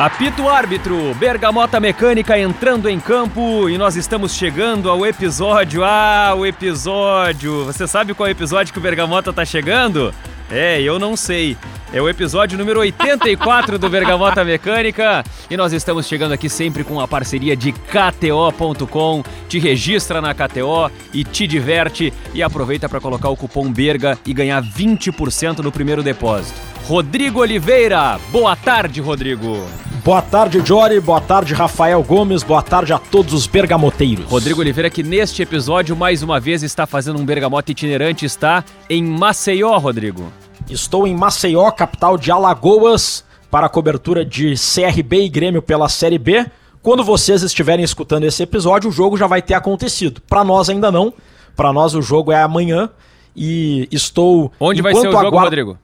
Apito árbitro, Bergamota Mecânica entrando em campo e nós estamos chegando ao episódio. Ah, o episódio! Você sabe qual episódio que o Bergamota tá chegando? É, eu não sei. É o episódio número 84 do Bergamota Mecânica e nós estamos chegando aqui sempre com a parceria de KTO.com. Te registra na KTO e te diverte e aproveita para colocar o cupom BERGA e ganhar 20% no primeiro depósito. Rodrigo Oliveira, boa tarde, Rodrigo. Boa tarde, Jory. Boa tarde, Rafael Gomes. Boa tarde a todos os bergamoteiros. Rodrigo Oliveira, que neste episódio, mais uma vez, está fazendo um bergamota itinerante, está em Maceió, Rodrigo. Estou em Maceió, capital de Alagoas, para a cobertura de CRB e Grêmio pela Série B. Quando vocês estiverem escutando esse episódio, o jogo já vai ter acontecido. Para nós ainda não. Para nós o jogo é amanhã e estou. Onde vai ser o jogo, aguardo... Rodrigo?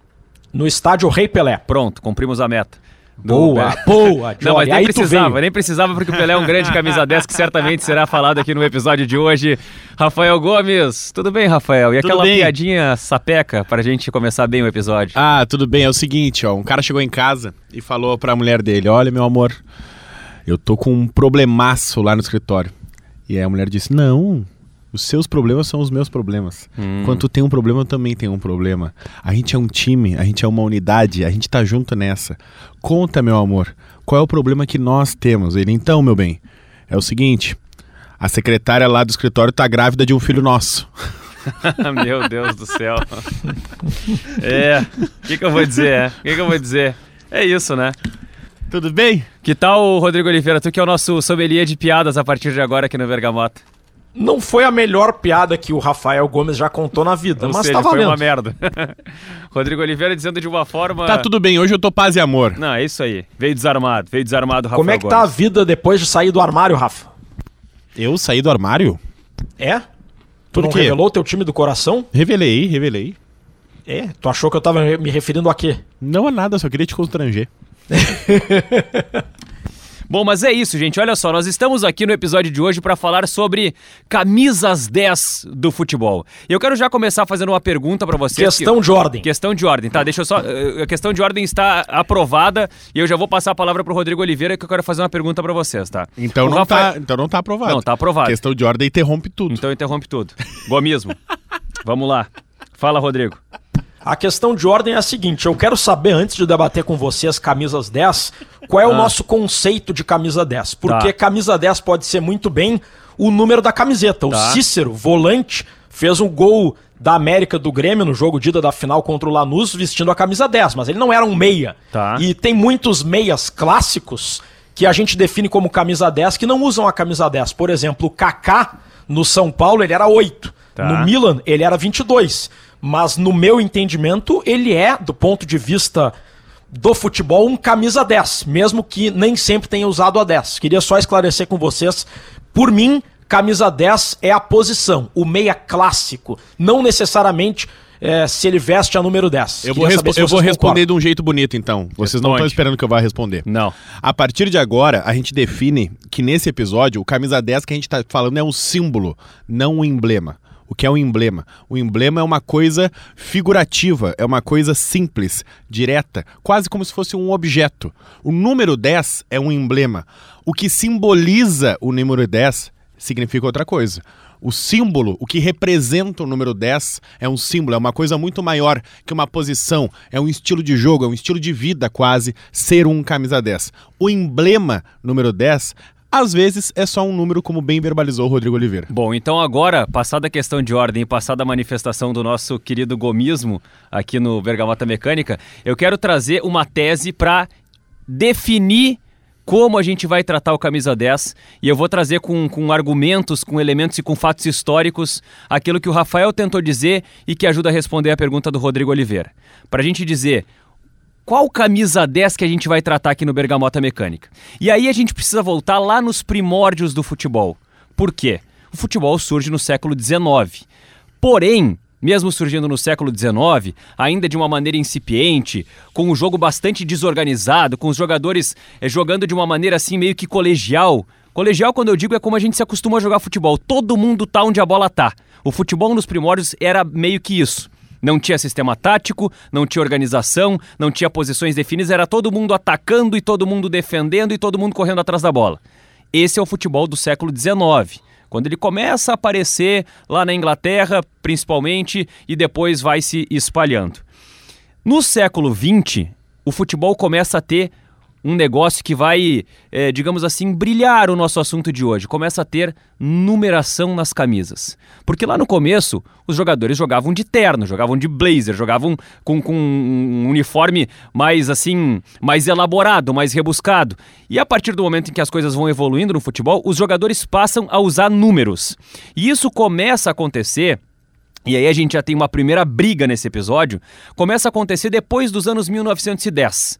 No estádio Rei Pelé. Pronto, cumprimos a meta. Boa, boa, Johnny. Não, mas nem precisava, nem precisava, porque o Pelé é um grande camisa 10 que certamente será falado aqui no episódio de hoje. Rafael Gomes, tudo bem, Rafael? E aquela piadinha sapeca pra gente começar bem o episódio? Ah, tudo bem, é o seguinte, ó, um cara chegou em casa e falou pra mulher dele, olha, meu amor, eu tô com um problemaço lá no escritório. E aí a mulher disse, não, os seus problemas são os meus problemas. Hum. Quando tu tem um problema, eu também tenho um problema. A gente é um time, a gente é uma unidade, a gente tá junto nessa. Conta, meu amor, qual é o problema que nós temos? Ele, então, meu bem, é o seguinte: a secretária lá do escritório tá grávida de um filho nosso. meu Deus do céu. é, o que, que eu vou dizer? O que, que eu vou dizer? É isso, né? Tudo bem? Que tal, Rodrigo Oliveira? Tu que é o nosso sommelier de piadas a partir de agora aqui no Bergamota. Não foi a melhor piada que o Rafael Gomes já contou na vida, Ou mas seja, tá valendo. foi uma merda. Rodrigo Oliveira dizendo de uma forma... Tá tudo bem, hoje eu tô paz e amor. Não, é isso aí. Veio desarmado, veio desarmado o Rafael Como é que Gomes. tá a vida depois de sair do armário, Rafa? Eu saí do armário? É? Tu Por não quê? revelou teu time do coração? Revelei, revelei. É? Tu achou que eu tava me referindo a quê? Não é nada, só queria te constranger. Bom, mas é isso, gente. Olha só, nós estamos aqui no episódio de hoje para falar sobre camisas 10 do futebol. E eu quero já começar fazendo uma pergunta para vocês. Questão que... de ordem. Questão de ordem, tá? Deixa eu só. eh, A questão de ordem está aprovada e eu já vou passar a palavra pro Rodrigo Oliveira que eu quero fazer uma pergunta para vocês, tá? Então O não, Rafael- tá, então não tá aprovado. Não, tá aprovado. Questão de ordem interrompe tudo. Então interrompe tudo. Gomismo. Vamos lá. Fala, Rodrigo. A questão de ordem é a seguinte: eu quero saber, antes de debater com você as camisas 10, qual é o Ah. nosso conceito de camisa 10. Porque Tá. camisa 10 pode ser muito bem o número da camiseta. O Tá. Cícero, volante, fez um gol da América do Grêmio no jogo de ida da final contra o Lanús vestindo a camisa 10, mas ele não era um meia. Tá. E tem muitos meias clássicos que a gente define como camisa 10 que não usam a camisa 10. Por exemplo, o Kaká no São Paulo ele era 8. Tá. No Milan ele era 22. Mas no meu entendimento ele é, do ponto de vista do futebol, um camisa 10, mesmo que nem sempre tenha usado a 10. Queria só esclarecer com vocês, por mim, camisa 10 é a posição, o meia clássico, não necessariamente é, se ele veste a número 10. Eu vou, respo- eu vou responder de um jeito bonito, então. Vocês não Responde. estão esperando que eu vá responder. Não. A partir de agora, a gente define que nesse episódio, o camisa 10 que a gente tá falando é um símbolo, não um emblema. O que é um emblema? O emblema é uma coisa figurativa, é uma coisa simples, direta, quase como se fosse um objeto. O número 10 é um emblema. O que simboliza o número 10 significa outra coisa. O símbolo, o que representa o número 10, é um símbolo, é uma coisa muito maior que uma posição, é um estilo de jogo, é um estilo de vida quase, ser um camisa 10. O emblema número 10, às vezes, é só um número, como bem verbalizou o Rodrigo Oliveira. Bom, então agora, passada a questão de ordem e passada a manifestação do nosso querido gomismo aqui no Bergamota Mecânica, eu quero trazer uma tese para definir como a gente vai tratar o camisa 10 e eu vou trazer com, com argumentos, com elementos e com fatos históricos aquilo que o Rafael tentou dizer e que ajuda a responder a pergunta do Rodrigo Oliveira. Para a gente dizer qual camisa 10 que a gente vai tratar aqui no Bergamota Mecânica. E aí a gente precisa voltar lá nos primórdios do futebol. Por quê? O futebol surge no século XIX. Porém, mesmo surgindo no século XIX, ainda de uma maneira incipiente, com um jogo bastante desorganizado, com os jogadores eh, jogando de uma maneira assim meio que colegial. Colegial, quando eu digo, é como a gente se acostuma a jogar futebol. Todo mundo tá onde a bola tá. O futebol nos primórdios era meio que isso. Não tinha sistema tático, não tinha organização, não tinha posições definidas, era todo mundo atacando e todo mundo defendendo e todo mundo correndo atrás da bola. Esse é o futebol do século XIX. Quando ele começa a aparecer lá na Inglaterra, principalmente, e depois vai se espalhando. No século XX, o futebol começa a ter um negócio que vai, é, digamos assim, brilhar o nosso assunto de hoje. Começa a ter numeração nas camisas. Porque lá no começo, os jogadores jogavam de terno, jogavam de blazer, jogavam com, com um uniforme mais assim, mais elaborado, mais rebuscado. E a partir do momento em que as coisas vão evoluindo no futebol, os jogadores passam a usar números. E isso começa a acontecer e aí a gente já tem uma primeira briga nesse episódio, começa a acontecer depois dos anos 1910.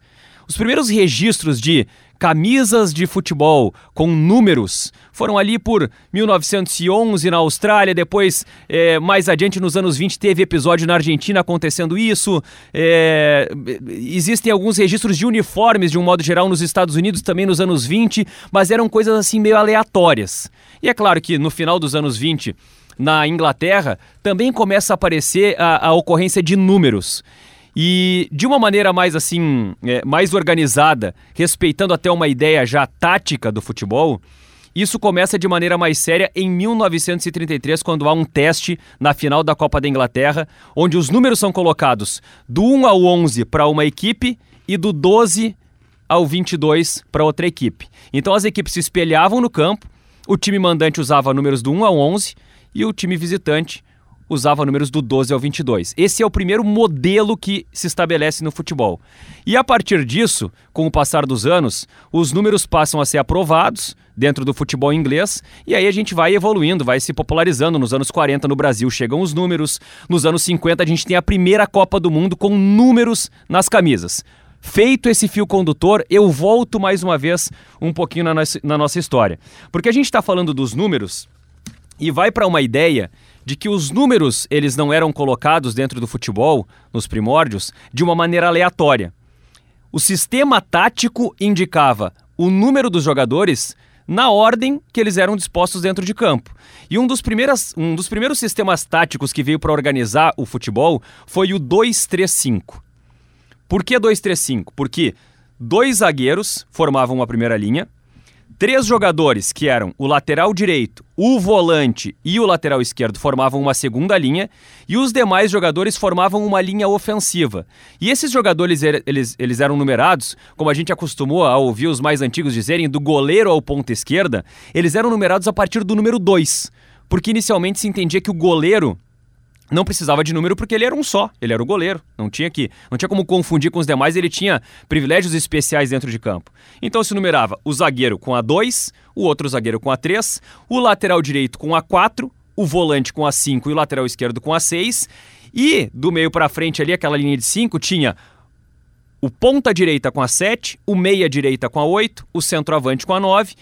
Os primeiros registros de camisas de futebol com números foram ali por 1911 na Austrália, depois é, mais adiante nos anos 20 teve episódio na Argentina acontecendo isso. É, existem alguns registros de uniformes de um modo geral nos Estados Unidos também nos anos 20, mas eram coisas assim meio aleatórias. E é claro que no final dos anos 20 na Inglaterra também começa a aparecer a, a ocorrência de números. E de uma maneira mais assim, é, mais organizada, respeitando até uma ideia já tática do futebol, isso começa de maneira mais séria em 1933, quando há um teste na final da Copa da Inglaterra, onde os números são colocados do 1 ao 11 para uma equipe e do 12 ao 22 para outra equipe. Então as equipes se espelhavam no campo, o time mandante usava números do 1 ao 11 e o time visitante usava números do 12 ao 22. Esse é o primeiro modelo que se estabelece no futebol. E a partir disso, com o passar dos anos, os números passam a ser aprovados dentro do futebol inglês e aí a gente vai evoluindo, vai se popularizando. Nos anos 40 no Brasil chegam os números, nos anos 50 a gente tem a primeira Copa do Mundo com números nas camisas. Feito esse fio condutor, eu volto mais uma vez um pouquinho na nossa, na nossa história. Porque a gente está falando dos números e vai para uma ideia de que os números eles não eram colocados dentro do futebol, nos primórdios, de uma maneira aleatória. O sistema tático indicava o número dos jogadores na ordem que eles eram dispostos dentro de campo. E um dos, primeiras, um dos primeiros sistemas táticos que veio para organizar o futebol foi o 2-3-5. Por que 2-3-5? Porque dois zagueiros formavam a primeira linha, Três jogadores, que eram o lateral direito, o volante e o lateral esquerdo, formavam uma segunda linha e os demais jogadores formavam uma linha ofensiva. E esses jogadores, eles, eles eram numerados, como a gente acostumou a ouvir os mais antigos dizerem, do goleiro ao ponta esquerda, eles eram numerados a partir do número 2. Porque inicialmente se entendia que o goleiro não precisava de número porque ele era um só, ele era o goleiro, não tinha que, não tinha como confundir com os demais, ele tinha privilégios especiais dentro de campo. Então se numerava o zagueiro com a 2, o outro zagueiro com a 3, o lateral direito com a 4, o volante com a 5 e o lateral esquerdo com a 6, e do meio para frente ali aquela linha de 5 tinha o ponta direita com a 7, o meia direita com a 8, o centroavante com a 9,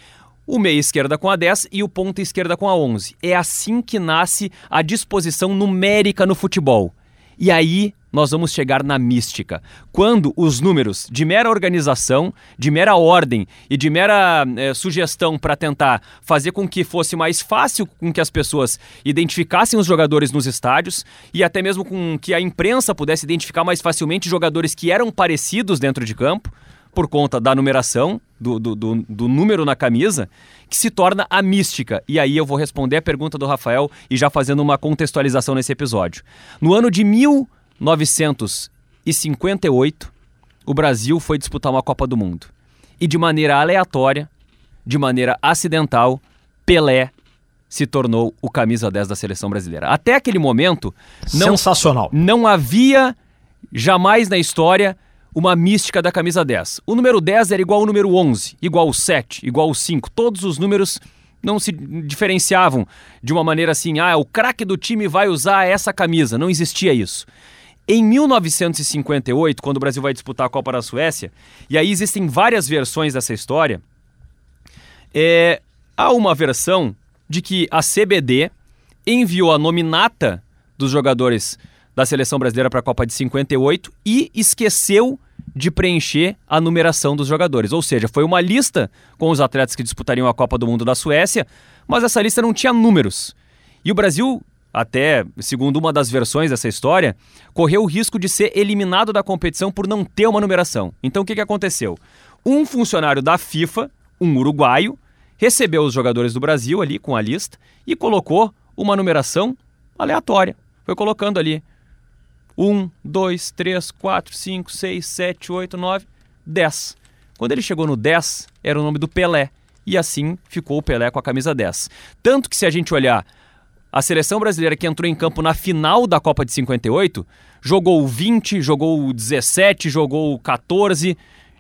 o meia esquerda com a 10 e o ponta esquerda com a 11. É assim que nasce a disposição numérica no futebol. E aí nós vamos chegar na mística, quando os números de mera organização, de mera ordem e de mera é, sugestão para tentar fazer com que fosse mais fácil com que as pessoas identificassem os jogadores nos estádios e até mesmo com que a imprensa pudesse identificar mais facilmente jogadores que eram parecidos dentro de campo, por conta da numeração, do, do, do, do, número na camisa, que se torna a mística. E aí eu vou responder a pergunta do Rafael e já fazendo uma contextualização nesse episódio. No ano de 1958, o Brasil foi disputar uma Copa do Mundo. E de maneira aleatória, de maneira acidental, Pelé se tornou o camisa 10 da seleção brasileira. Até aquele momento, não, Sensacional. não havia jamais na história uma mística da camisa 10. O número 10 era igual ao número 11, igual ao 7, igual ao 5. Todos os números não se diferenciavam de uma maneira assim, ah, o craque do time vai usar essa camisa. Não existia isso. Em 1958, quando o Brasil vai disputar a Copa da Suécia, e aí existem várias versões dessa história, é, há uma versão de que a CBD enviou a nominata dos jogadores da seleção brasileira para a Copa de 58 e esqueceu de preencher a numeração dos jogadores. Ou seja, foi uma lista com os atletas que disputariam a Copa do Mundo da Suécia, mas essa lista não tinha números. E o Brasil até segundo uma das versões dessa história, correu o risco de ser eliminado da competição por não ter uma numeração. Então o que, que aconteceu? Um funcionário da FIFA, um uruguaio, recebeu os jogadores do Brasil ali com a lista e colocou uma numeração aleatória. Foi colocando ali 1, 2, 3, 4, 5, 6, 7, 8, 9, 10. Quando ele chegou no 10, era o nome do Pelé. E assim ficou o Pelé com a camisa 10. Tanto que se a gente olhar a seleção brasileira que entrou em campo na final da Copa de 58, jogou 20, jogou 17, jogou 14,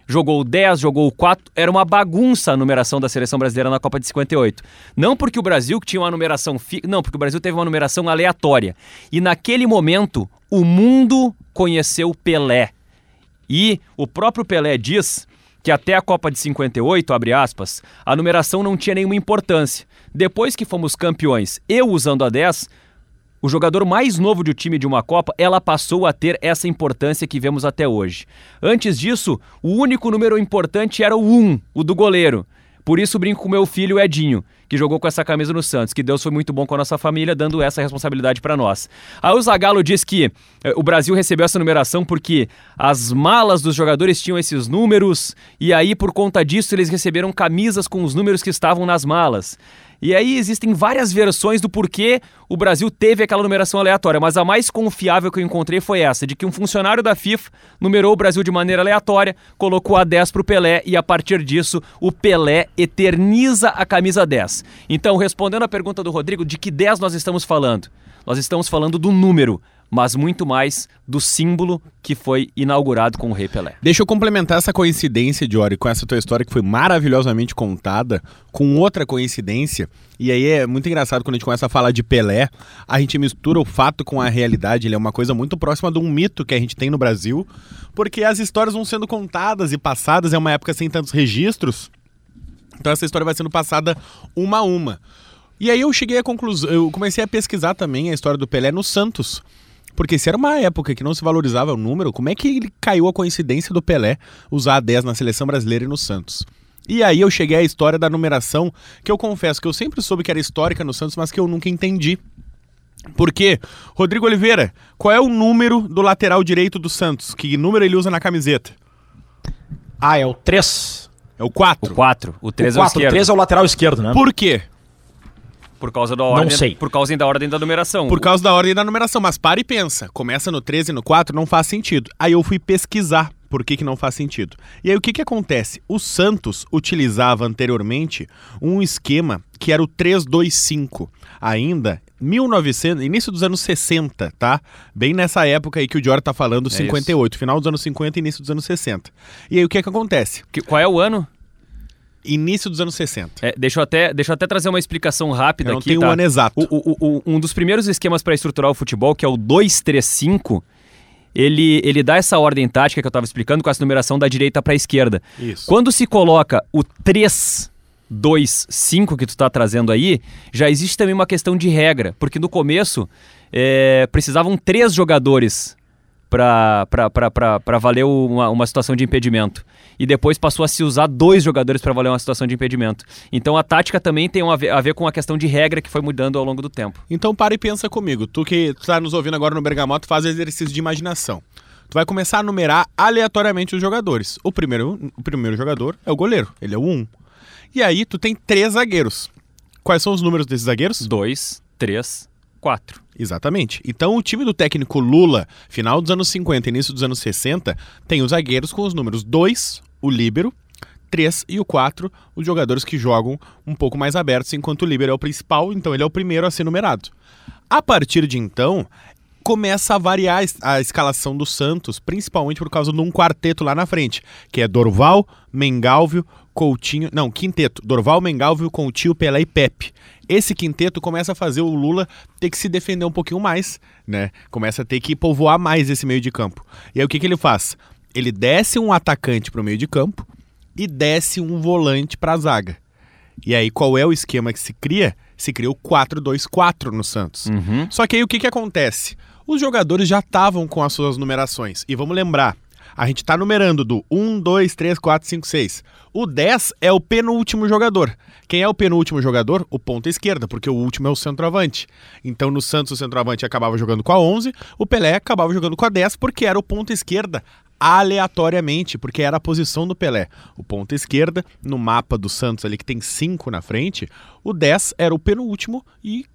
jogou 10, jogou 4. Era uma bagunça a numeração da seleção brasileira na Copa de 58. Não porque o Brasil tinha uma numeração. Fi... Não, porque o Brasil teve uma numeração aleatória. E naquele momento, o mundo conheceu Pelé. E o próprio Pelé diz que até a Copa de 58, abre aspas, a numeração não tinha nenhuma importância. Depois que fomos campeões, eu usando a 10, o jogador mais novo do time de uma Copa, ela passou a ter essa importância que vemos até hoje. Antes disso, o único número importante era o 1, o do goleiro. Por isso brinco com meu filho Edinho, que jogou com essa camisa no Santos, que Deus foi muito bom com a nossa família, dando essa responsabilidade para nós. Aí o Zagallo diz que eh, o Brasil recebeu essa numeração porque as malas dos jogadores tinham esses números, e aí por conta disso eles receberam camisas com os números que estavam nas malas. E aí existem várias versões do porquê o Brasil teve aquela numeração aleatória, mas a mais confiável que eu encontrei foi essa, de que um funcionário da FIFA numerou o Brasil de maneira aleatória, colocou a 10 para o Pelé e a partir disso o Pelé eterniza a camisa 10. Então, respondendo à pergunta do Rodrigo, de que 10 nós estamos falando? Nós estamos falando do número, mas muito mais do símbolo que foi inaugurado com o Rei Pelé. Deixa eu complementar essa coincidência, Diori, com essa tua história que foi maravilhosamente contada, com outra coincidência. E aí é muito engraçado quando a gente começa a falar de Pelé, a gente mistura o fato com a realidade. Ele é uma coisa muito próxima de um mito que a gente tem no Brasil, porque as histórias vão sendo contadas e passadas, é uma época sem tantos registros. Então essa história vai sendo passada uma a uma. E aí eu cheguei à conclusão, eu comecei a pesquisar também a história do Pelé no Santos. Porque se era uma época que não se valorizava o número, como é que ele caiu a coincidência do Pelé usar a 10 na seleção brasileira e no Santos? E aí eu cheguei à história da numeração, que eu confesso que eu sempre soube que era histórica no Santos, mas que eu nunca entendi. Por quê? Rodrigo Oliveira, qual é o número do lateral direito do Santos? Que número ele usa na camiseta? Ah, é o 3. É o 4. O 4, o 3 o é o 4, esquerdo. o 3 é o lateral esquerdo, né? Por quê? Por causa da ordem, sei. por causa da ordem da numeração. Por causa da ordem da numeração. Mas para e pensa. Começa no 13 e no 4, não faz sentido. Aí eu fui pesquisar por que, que não faz sentido. E aí o que, que acontece? O Santos utilizava anteriormente um esquema que era o 3-2-5. Ainda 1900, início dos anos 60, tá? Bem nessa época aí que o Dior tá falando, 58, final dos anos 50 e início dos anos 60. E aí o que que acontece? Que- qual é o ano? Início dos anos 60. É, deixa, eu até, deixa eu até trazer uma explicação rápida Eu não aqui. tenho tá? o ano exato. O- o- o- um dos primeiros esquemas para estruturar o futebol, que é o 2-3-5, ele, ele dá essa ordem tática que eu estava explicando com essa numeração da direita para a esquerda. Isso. Quando se coloca o 3, 2, 5 que tu está trazendo aí, já existe também uma questão de regra, porque no começo é, precisavam três jogadores para valer uma, uma situação de impedimento. E depois passou a se usar dois jogadores para valer uma situação de impedimento. Então a tática também tem a ver, a ver com a questão de regra que foi mudando ao longo do tempo. Então para e pensa comigo. Tu que tá nos ouvindo agora no Bergamoto, faz exercício de imaginação. Tu vai começar a numerar aleatoriamente os jogadores. O primeiro, o primeiro jogador é o goleiro, ele é o 1. E aí tu tem três zagueiros. Quais são os números desses zagueiros? 2, 3, 4. Exatamente. Então o time do técnico Lula, final dos anos 50 início dos anos 60, tem os zagueiros com os números 2, o líbero, 3 e o 4, os jogadores que jogam um pouco mais abertos, enquanto o líbero é o principal, então ele é o primeiro a ser numerado. A partir de então, começa a variar a es- a escalação do Santos, principalmente por causa de um quarteto lá na frente, que é Dorval, Mengalvio, Coutinho, não, quinteto, Dorval, Mengalvio, Coutinho, Pelé e Pepe. Esse quinteto começa a fazer o Lula ter que se defender um pouquinho mais, né? Começa a ter que povoar mais esse meio de campo. E aí o que, que ele faz? Ele desce um atacante para o meio de campo e desce um volante para a zaga. E aí qual é o esquema que se cria? Se cria o 4-2-4 no Santos. Só que aí o que, que acontece? Os jogadores já estavam com as suas numerações. E vamos lembrar, A gente tá numerando do 1, 2, 3, 4, 5, 6. O 10 é o penúltimo jogador. Quem é o penúltimo jogador? O ponta esquerda, porque o último é o centroavante. Então no Santos o centroavante acabava jogando com a 11, o Pelé acabava jogando com a 10 porque era o ponta esquerda aleatoriamente, porque era a posição do Pelé. O ponta esquerda, no mapa do Santos ali que tem 5 na frente, o 10 era o penúltimo e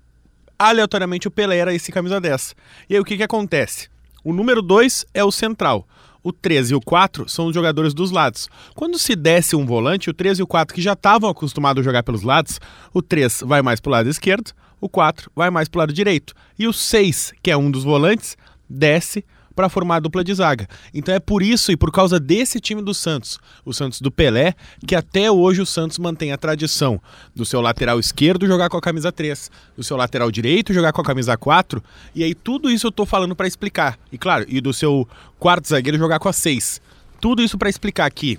aleatoriamente o Pelé era esse camisa 10. E aí o que, que acontece? O número 2 é o central. O 13 e o 4 são os jogadores dos lados. Quando se desce um volante, o 13 e o 4 que já estavam acostumados a jogar pelos lados, o 3 vai mais para o lado esquerdo, o 4 vai mais para o lado direito. E o 6, que é um dos volantes, desce para formar a dupla de zaga. Então é por isso e por causa desse time do Santos, o Santos do Pelé, que até hoje o Santos mantém a tradição do seu lateral esquerdo jogar com a camisa 3, do seu lateral direito jogar com a camisa 4, e aí tudo isso eu tô falando para explicar. E claro, e do seu quarto zagueiro jogar com a 6. Tudo isso para explicar aqui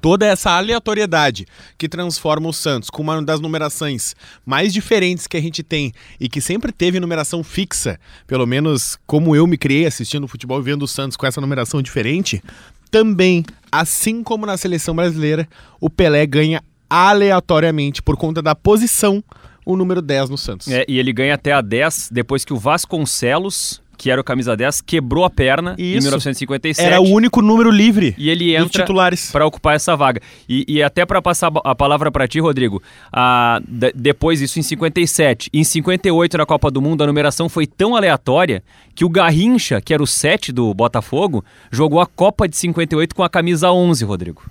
toda essa aleatoriedade que transforma o Santos com uma das numerações mais diferentes que a gente tem e que sempre teve numeração fixa, pelo menos como eu me criei assistindo futebol e vendo o Santos com essa numeração diferente, também, assim como na seleção brasileira, o Pelé ganha aleatoriamente por conta da posição o número 10 no Santos. É, e ele ganha até a 10 depois que o Vasconcelos que era o camisa 10, quebrou a perna Isso. em 1957. Era o único número livre E ele entra titulares. para ocupar essa vaga. E, e até para passar a palavra para ti, Rodrigo, a, de- depois isso em 57. Em 58, na Copa do Mundo, a numeração foi tão aleatória que o Garrincha, que era o 7 do Botafogo, jogou a Copa de 58 com a camisa 11, Rodrigo.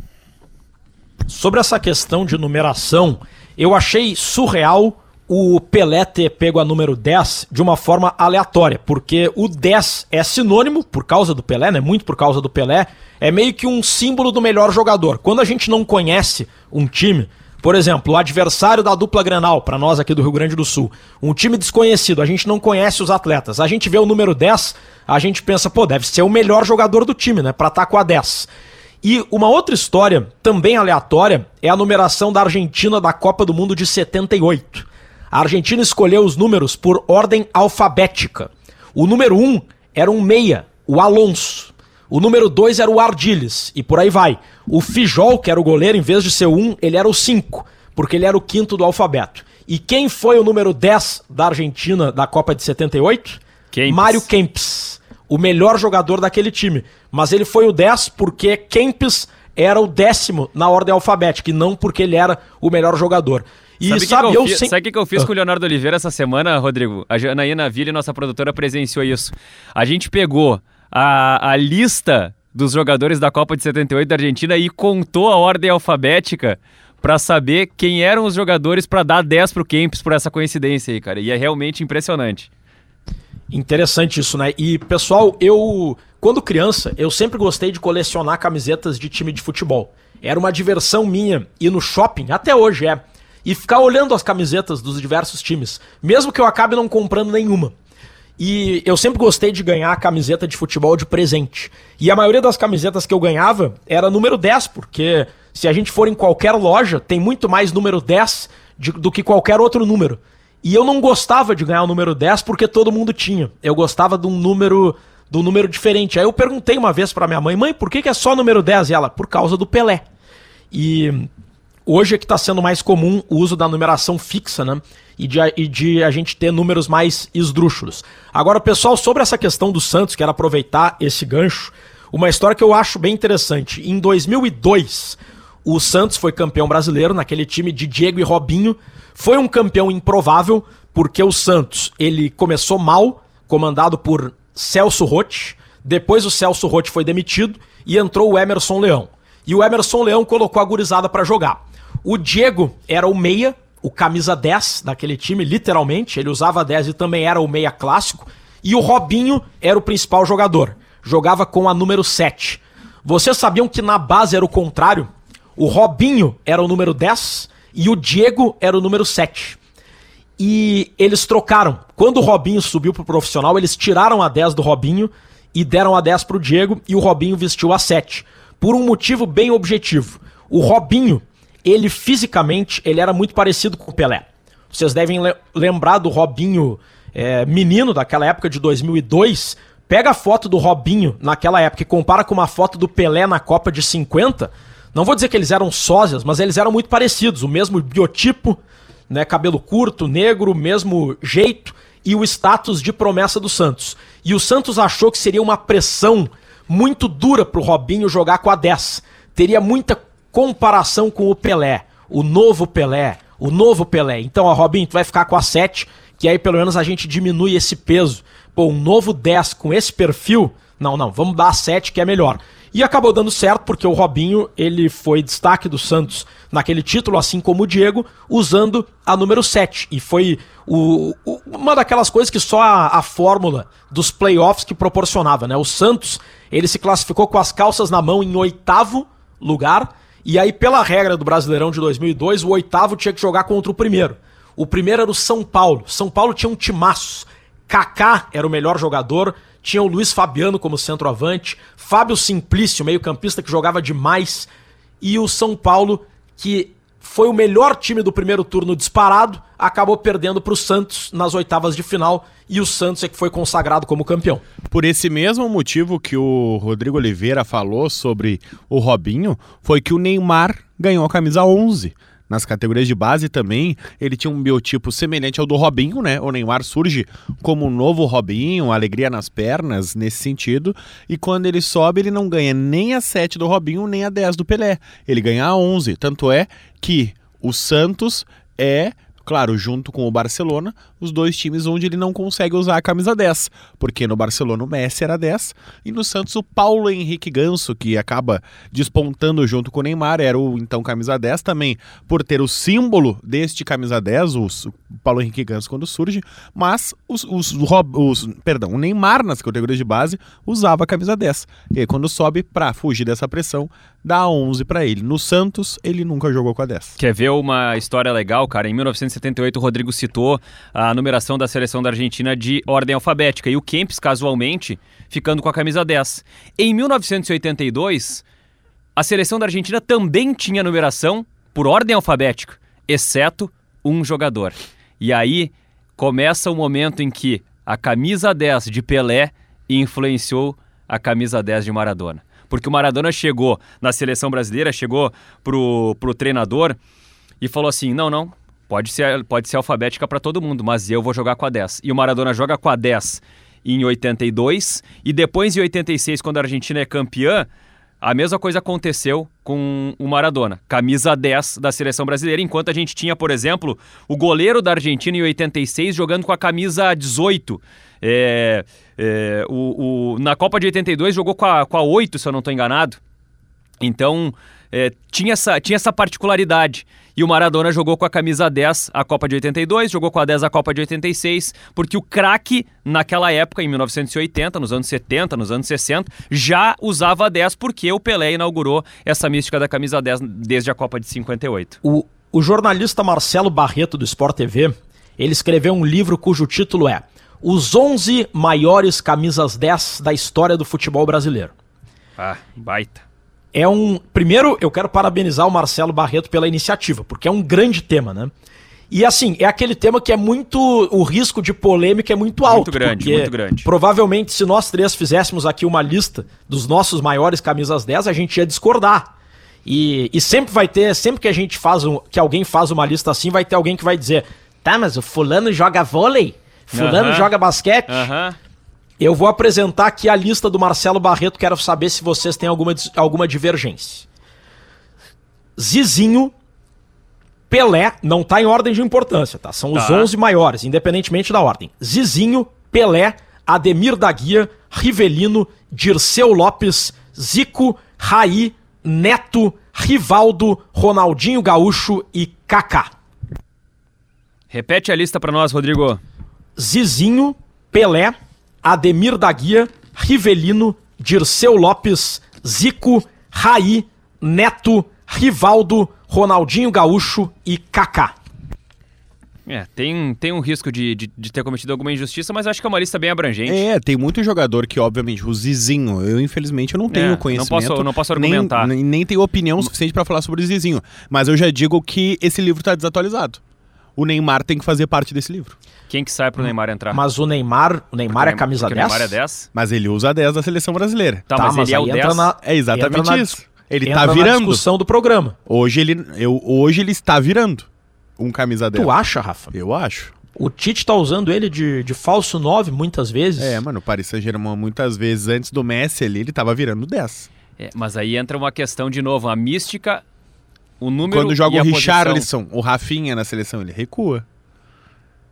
Sobre essa questão de numeração, eu achei surreal o Pelé ter pego a número 10 de uma forma aleatória, porque o 10 é sinônimo, por causa do Pelé, né? Muito por causa do Pelé, é meio que um símbolo do melhor jogador. Quando a gente não conhece um time, por exemplo, o adversário da dupla Grenal, para nós aqui do Rio Grande do Sul, um time desconhecido, a gente não conhece os atletas. A gente vê o número 10, a gente pensa, pô, deve ser o melhor jogador do time, né? Pra estar com a 10. E uma outra história, também aleatória, é a numeração da Argentina da Copa do Mundo de 78. A Argentina escolheu os números por ordem alfabética. O número 1 era um meia, o Alonso. O número 2 era o Ardiles, e por aí vai. O Fijol, que era o goleiro, em vez de ser o 1, ele era o 5, porque ele era o quinto do alfabeto. E quem foi o número 10 da Argentina da Copa de 78? Kempes. Mário Kempes, o melhor jogador daquele time. Mas ele foi o 10 porque Kempes era o décimo na ordem alfabética e não porque ele era o melhor jogador. E sabe sabe, o que, eu, eu fiz, sem- sabe o que eu fiz Ah. com o Leonardo Oliveira essa semana, Rodrigo? A Janaína Ville, nossa produtora, presenciou isso. A gente pegou a, a lista dos jogadores da Copa de 78 da Argentina e contou a ordem alfabética pra saber quem eram os jogadores pra dar 10 pro Kempis por essa coincidência aí, cara. E é realmente impressionante. Interessante isso, né? E, pessoal, eu. Quando criança, eu sempre gostei de colecionar camisetas de time de futebol. Era uma diversão minha ir no shopping, até hoje é, e ficar olhando as camisetas dos diversos times, mesmo que eu acabe não comprando nenhuma. E eu sempre gostei de ganhar camiseta de futebol de presente. E a maioria das camisetas que eu ganhava era número 10, porque se a gente for em qualquer loja, tem muito mais número 10 de- do que qualquer outro número. E eu não gostava de ganhar o número 10 porque todo mundo tinha. Eu gostava de um número um número diferente. Aí eu perguntei uma vez pra minha mãe, mãe, por que, que é só número 10? E ela, por causa do Pelé. E hoje é que está sendo mais comum o uso da numeração fixa, né? E de, a- e de a gente ter números mais esdrúxulos. Agora, pessoal, sobre essa questão do Santos, quero aproveitar esse gancho. Uma história que eu acho bem interessante. Em 2002, o Santos foi campeão brasileiro naquele time de Diego e Robinho. Foi um campeão improvável, porque o Santos ele começou mal, comandado por Celso Rotti. Depois o Celso Rotti foi demitido e entrou o Emerson Leão. E o Emerson Leão colocou a gurizada pra jogar. O Diego era o meia, o camisa 10 daquele time, literalmente. Ele usava 10 e também era o meia clássico. E o Robinho era o principal jogador. Jogava com a número 7. Vocês sabiam que na base era o contrário? O Robinho era o número 10 e o Diego era o número 7 e eles trocaram. Quando o Robinho subiu pro profissional, eles tiraram a 10 do Robinho e deram a 10 pro Diego e o Robinho vestiu a 7. Por um motivo bem objetivo. O Robinho, ele fisicamente, ele era muito parecido com o Pelé. Vocês devem le- lembrar do Robinho é, menino daquela época de 2002, Pega a foto do Robinho naquela época e compara com uma foto do Pelé na Copa de 50. Não vou dizer que eles eram sósias, mas eles eram muito parecidos. O mesmo biotipo, né? Cabelo curto, negro, mesmo jeito e o status de promessa do Santos. E o Santos achou que seria uma pressão muito dura pro Robinho jogar com a 10. Teria muita comparação com o Pelé, o novo Pelé, o novo Pelé. Então, ó, Robinho, tu vai ficar com a 7, que aí pelo menos a gente diminui esse peso. Pô, um novo 10 com esse perfil, não, não, vamos dar a 7 que é melhor. E acabou dando certo porque o Robinho, ele foi destaque do Santos naquele título, assim como o Diego, usando a número 7. E foi o, o, uma daquelas coisas que só a, a fórmula dos playoffs que proporcionava, né? O Santos, ele se classificou com as calças na mão em oitavo lugar, e aí pela regra do Brasileirão de 2002, o oitavo tinha que jogar contra o primeiro. O primeiro era o São Paulo. São Paulo tinha um timaço. Kaká era o melhor jogador, tinha o Luiz Fabiano como centroavante, Fábio Simplício, meio-campista que jogava demais, e o São Paulo, que foi o melhor time do primeiro turno disparado, acabou perdendo para o Santos nas oitavas de final e o Santos é que foi consagrado como campeão. Por esse mesmo motivo que o Rodrigo Oliveira falou sobre o Robinho, foi que o Neymar ganhou a camisa 11 nas categorias de base também, ele tinha um biotipo semelhante ao do Robinho, né? O Neymar surge como um novo Robinho, alegria nas pernas, nesse sentido. E quando ele sobe, ele não ganha nem a 7 do Robinho, nem a 10 do Pelé. Ele ganha a 11. Tanto é que o Santos é claro, junto com o Barcelona, os dois times onde ele não consegue usar a camisa 10, porque no Barcelona o Messi era 10 e no Santos o Paulo Henrique Ganso, que acaba despontando junto com o Neymar, era o então camisa 10 também, por ter o símbolo deste camisa 10, o Paulo Henrique Ganso quando surge, mas os, os, os, perdão, o Neymar nas categorias de base usava a camisa 10. E aí quando sobe para fugir dessa pressão, dá 11 para ele. No Santos, ele nunca jogou com a 10. Quer ver uma história legal, cara? Em 1970 78, o Rodrigo citou a numeração da seleção da Argentina de ordem alfabética e o Kempis, casualmente, ficando com a camisa 10. Em 1982, a seleção da Argentina também tinha numeração por ordem alfabética, exceto um jogador. E aí começa o momento em que a camisa 10 de Pelé influenciou a camisa 10 de Maradona. Porque o Maradona chegou na seleção brasileira, chegou pro, pro treinador e falou assim: não, não, Pode ser, pode ser alfabética para todo mundo, mas eu vou jogar com a 10. E o Maradona joga com a 10 em 82 e depois em 86, quando a Argentina é campeã, a mesma coisa aconteceu com o Maradona, camisa 10 da seleção brasileira, enquanto a gente tinha, por exemplo, o goleiro da Argentina em 86 jogando com a camisa 18. É, é, o, o, na Copa de 82 jogou com a, com a 8, se eu não estou enganado. Então, é, tinha, essa, tinha essa particularidade. E o Maradona jogou com a camisa 10 a Copa de 82, jogou com a 10 a Copa de 86, porque o craque naquela época, em 1980, nos anos 70, nos anos 60, já usava a 10 porque o Pelé inaugurou essa mística da camisa 10 desde a Copa de 58. O, o jornalista Marcelo Barreto do Sport TV, ele escreveu um livro cujo título é Os 11 maiores camisas 10 da história do futebol brasileiro. Ah, baita é um. Primeiro, eu quero parabenizar o Marcelo Barreto pela iniciativa, porque é um grande tema, né? E assim, é aquele tema que é muito. O risco de polêmica é muito alto. Muito grande, muito grande. Provavelmente, se nós três fizéssemos aqui uma lista dos nossos maiores camisas 10, a gente ia discordar. E, e sempre vai ter, sempre que a gente faz um, que alguém faz uma lista assim, vai ter alguém que vai dizer: tá, mas o fulano joga vôlei, fulano joga basquete. Uh -huh. Eu vou apresentar aqui a lista do Marcelo Barreto, quero saber se vocês têm alguma, alguma divergência. Zizinho, Pelé, não está em ordem de importância, tá? São os tá. 11 maiores, independentemente da ordem. Zizinho, Pelé, Ademir da Guia, Rivelino, Dirceu Lopes, Zico, Raí, Neto, Rivaldo, Ronaldinho Gaúcho e Kaká. Repete a lista para nós, Rodrigo. Zizinho, Pelé, Ademir da Guia, Rivelino, Dirceu Lopes, Zico, Raí, Neto, Rivaldo, Ronaldinho Gaúcho e Kaká. É, tem, tem um risco de, de, de, ter cometido alguma injustiça, mas acho que é uma lista bem abrangente. É, tem muito jogador que, obviamente, o Zizinho, eu infelizmente eu não tenho é, conhecimento. Não posso, não posso argumentar. Nem, nem tenho opinião suficiente para falar sobre o Zizinho. Mas eu já digo que esse livro está desatualizado. O Neymar tem que fazer parte desse livro. Quem que sai pro Neymar entrar? Mas o Neymar, o Neymar é Porque o camisa porque 10? O Neymar é 10? Mas ele usa a 10 da seleção brasileira. Tá, mas, ele é o 10. entra na- É exatamente entra na isso. Ele entra tá na virando. discussão do programa. Hoje ele, eu, hoje ele está virando um camisa 10. Tu acha, Rafa? Eu acho. O Tite tá usando ele de, de falso 9 muitas vezes. É, mano, o Paris Saint-Germain muitas vezes antes do Messi ali, ele tava virando 10. É, mas aí entra uma questão de novo, a mística, o número Quando joga o posição. Richarlison, o Rafinha na seleção, ele recua.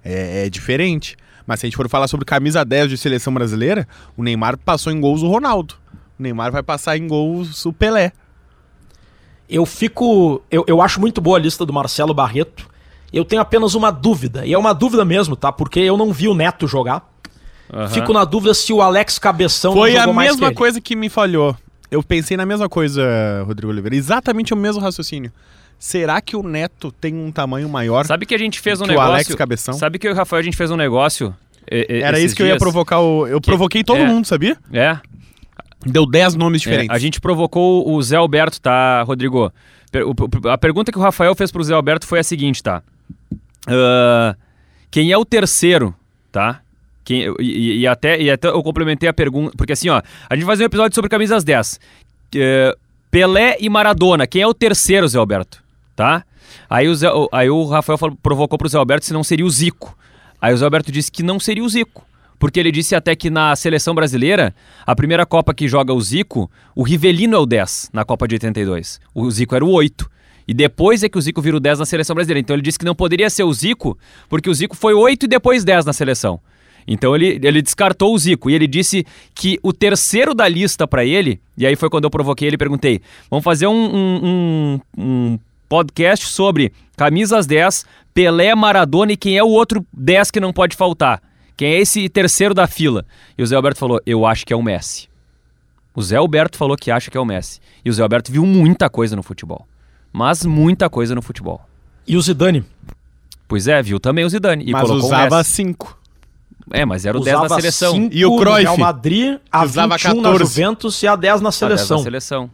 É, é diferente. Mas se a gente for falar sobre camisa 10 de seleção brasileira, o Neymar passou em gols o Ronaldo. O Neymar vai passar em gols o Pelé. Eu fico. Eu, eu acho muito boa a lista do Marcelo Barreto. Eu tenho apenas uma dúvida. E é uma dúvida mesmo, tá? Porque eu não vi o Neto jogar. Aham. Fico na dúvida se o Alex Cabeção Foi não a que mesma ele. coisa que me falhou. Eu pensei na mesma coisa, Rodrigo Oliveira. Exatamente o mesmo raciocínio. Será que o Neto tem um tamanho maior? Sabe que a gente fez um Que o negócio. Alex Cabeção? Sabe que o Rafael a gente fez um negócio. e- e- Era isso que eu ia dias? provocar. O... Eu Que- provoquei todo é. mundo, sabia? É. Deu 10 nomes É, diferentes. a gente provocou o Zé Alberto, tá, Rodrigo? O- o- A pergunta que o Rafael fez pro Zé Alberto foi a seguinte, tá? Ah, quem é o terceiro, tá? Quem, e, e até, e até eu complementei a pergunta, porque assim, ó, a gente vai fazer um episódio sobre camisas 10. Eh, Pelé e Maradona, quem é o terceiro, Zé Alberto? Tá? Aí o, Zé- aí o Rafael falou- provocou pro Zé Alberto se não seria o Zico. Aí o Zé Alberto disse que não seria o Zico. Porque ele disse até que na seleção brasileira, a primeira Copa que joga o Zico, o Rivelino é o 10 na Copa de 82. O Zico era o 8. E depois é que o Zico vira o 10 na seleção brasileira. Então ele disse que não poderia ser o Zico, porque o Zico foi 8 e depois 10 na seleção. Então ele, ele descartou o Zico e ele disse que o terceiro da lista pra ele, e aí foi quando eu provoquei ele e perguntei: vamos fazer um, um- um- um podcast sobre camisas 10, Pelé, Maradona e quem é o outro 10 que não pode faltar. Quem é esse terceiro da fila? E o Zé Alberto falou: eu acho que é o Messi. O Zé Alberto falou que acha que é o Messi. E o Zé Alberto viu muita coisa no futebol. Mas muita coisa no futebol. E o Zidane? Pois é, viu também o Zidane. E Mas colocou o usava Messi. 5. É, mas era o 10 da Usava seleção. E o Cruyff? Real Madrid, a Usava 21 na 14. Juventus e a 10 na A 10 da seleção. seleção.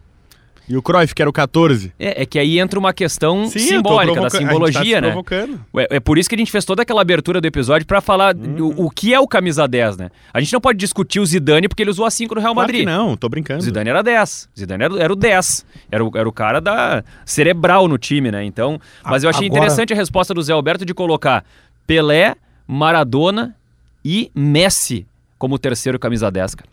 E o Cruyff, que era o 14. É, é que aí entra uma questão Sim, simbólica, da gente simbologia, tá se né? provocando. É, por isso que a gente fez toda aquela abertura do episódio pra falar Uhum. o, o que é o camisa 10, né? A gente não pode discutir o Zidane porque ele usou a 5 no Real Claro Madrid. que não, tô brincando. O Zidane era 10. O Zidane era, era o 10. Era o, era o cara da cerebral no time, né? Então, mas eu achei Agora- interessante a resposta do Zé Alberto de colocar Pelé, Maradona e Messi como terceiro camisa 10, cara.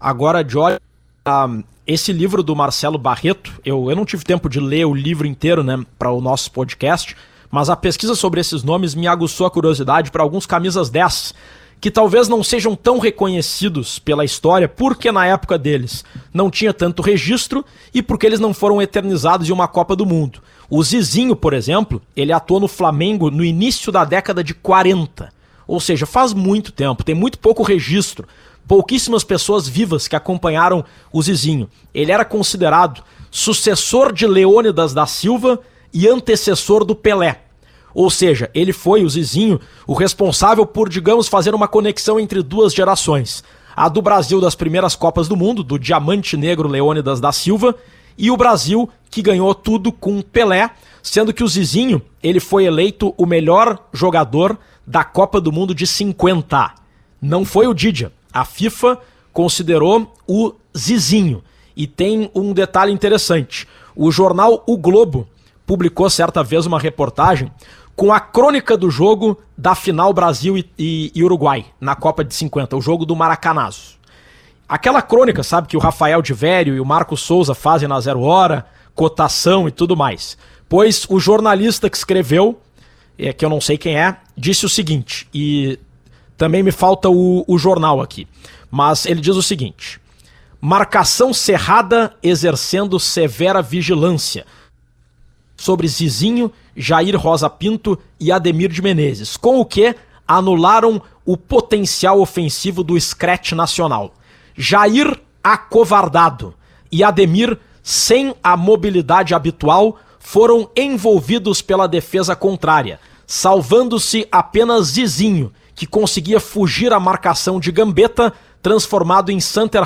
Agora, olho, ah, esse livro do Marcelo Barreto, eu, eu não tive tempo de ler o livro inteiro, né, para o nosso podcast, mas a pesquisa sobre esses nomes me aguçou a curiosidade para alguns camisas 10, que talvez não sejam tão reconhecidos pela história, porque na época deles não tinha tanto registro e porque eles não foram eternizados em uma Copa do Mundo. O Zizinho, por exemplo, ele atuou no Flamengo no início da década de 40. Ou seja, faz muito tempo, tem muito pouco registro. Pouquíssimas pessoas vivas que acompanharam o Zizinho. Ele era considerado sucessor de Leônidas da Silva e antecessor do Pelé. Ou seja, ele foi, o Zizinho, o responsável por, digamos, fazer uma conexão entre duas gerações. A do Brasil das primeiras Copas do Mundo, do Diamante Negro Leônidas da Silva, e o Brasil que ganhou tudo com Pelé, sendo que o Zizinho, ele foi eleito o melhor jogador da Copa do Mundo de 50. Não foi o Didia. A FIFA considerou o Zizinho. E tem um detalhe interessante. O jornal O Globo publicou certa vez uma reportagem com a crônica do jogo da final Brasil e, e- e Uruguai na Copa de 50, o jogo do Maracanazo. Aquela crônica, sabe, que o Rafael de Vério e o Marcos Souza fazem na Zero Hora, cotação e tudo mais. Pois o jornalista que escreveu, é, que eu não sei quem é, disse o seguinte, e também me falta o, o jornal aqui, mas ele diz o seguinte: marcação cerrada exercendo severa vigilância sobre Zizinho, Jair Rosa Pinto e Ademir de Menezes, com o que anularam o potencial ofensivo do Scratch Nacional. Jair acovardado e Ademir, sem a mobilidade habitual, foram envolvidos pela defesa contrária, salvando-se apenas Zizinho, que conseguia fugir à marcação de Gambetta, transformado em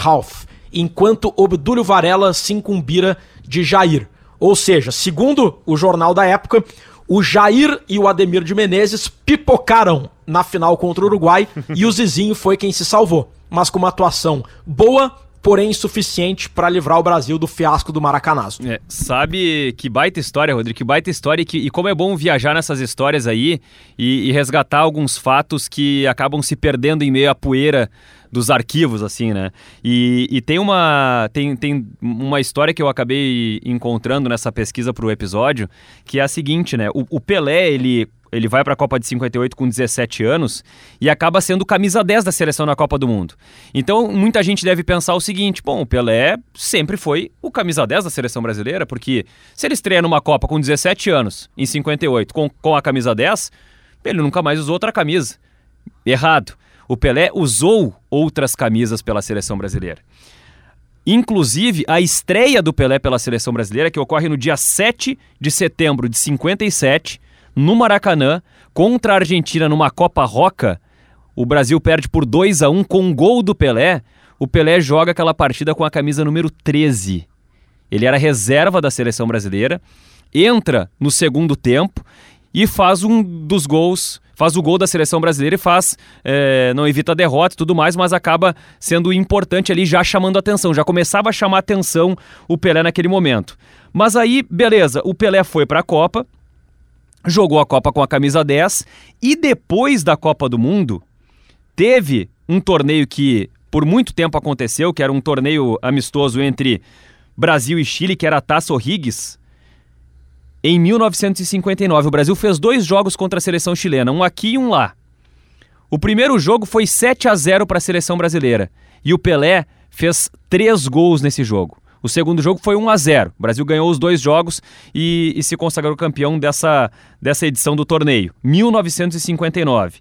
Half, enquanto Obdúlio Varela se incumbira de Jair. Ou seja, segundo o jornal da época, O Jair e o Ademir de Menezes pipocaram na final contra o Uruguai e o Zizinho foi quem se salvou. Mas com uma atuação boa, porém insuficiente para livrar o Brasil do fiasco do Maracanazo. É, sabe que baita história, Rodrigo, que baita história e, que, e como é bom viajar nessas histórias aí e, e, resgatar alguns fatos que acabam se perdendo em meio à poeira dos arquivos, assim, né? E, e tem, uma, tem, tem uma história que eu acabei encontrando nessa pesquisa para o episódio, que é a seguinte, né? O, o Pelé, ele ele vai para a Copa de 58 com 17 anos e acaba sendo camisa 10 da seleção na Copa do Mundo. Então, muita gente deve pensar o seguinte: bom, o Pelé sempre foi o camisa 10 da seleção brasileira, porque se ele estreia numa Copa com 17 anos, em 58, com, com a camisa 10, ele nunca mais usou outra camisa. Errado. O Pelé usou outras camisas pela seleção brasileira. Inclusive, a estreia do Pelé pela seleção brasileira, que ocorre no dia 7 de setembro de 57, no Maracanã, contra a Argentina numa Copa Roca. O Brasil perde por 2 a 1 com um gol do Pelé. O Pelé joga aquela partida com a camisa número 13. Ele era reserva da seleção brasileira, entra no segundo tempo e faz um dos gols, faz o gol da seleção brasileira e faz, é, não evita a derrota e tudo mais, mas acaba sendo importante ali, já chamando atenção, já começava a chamar atenção o Pelé naquele momento. Mas aí, beleza, o Pelé foi para a Copa, jogou a Copa com a camisa 10 e depois da Copa do Mundo teve um torneio que por muito tempo aconteceu, que era um torneio amistoso entre Brasil e Chile, que era a Taça O'Higgins. Em 1959, o Brasil fez dois jogos contra a seleção chilena, um aqui e um lá. O primeiro jogo foi 7 a 0 para a seleção brasileira e o Pelé fez três gols nesse jogo. O segundo jogo foi 1 a 0 O Brasil ganhou os dois jogos e, e se consagrou campeão dessa, dessa edição do torneio, 1959.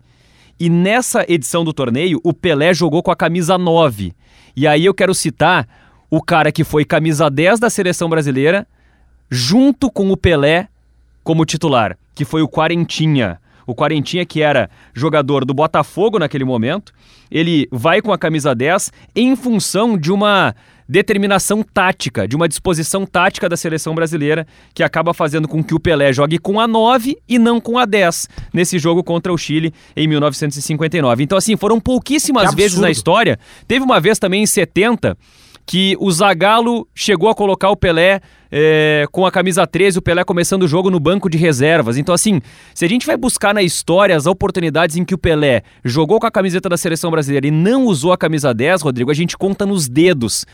E nessa edição do torneio, o Pelé jogou com a camisa 9. E aí eu quero citar o cara que foi camisa 10 da seleção brasileira, junto com o Pelé como titular, que foi o Quarentinha. O Quarentinha, que era jogador do Botafogo naquele momento, ele vai com a camisa 10 em função de uma determinação tática, de uma disposição tática da seleção brasileira, que acaba fazendo com que o Pelé jogue com a 9 e não com a 10 nesse jogo contra o Chile em 1959. Então, assim, foram pouquíssimas vezes na história. Teve uma vez também em 70 que o Zagallo chegou a colocar o Pelé é, com a camisa 13, o Pelé começando o jogo no banco de reservas. Então, assim, se a gente vai buscar na história as oportunidades em que o Pelé jogou com a camiseta da seleção brasileira e não usou a camisa 10, Rodrigo, a gente conta nos dedos.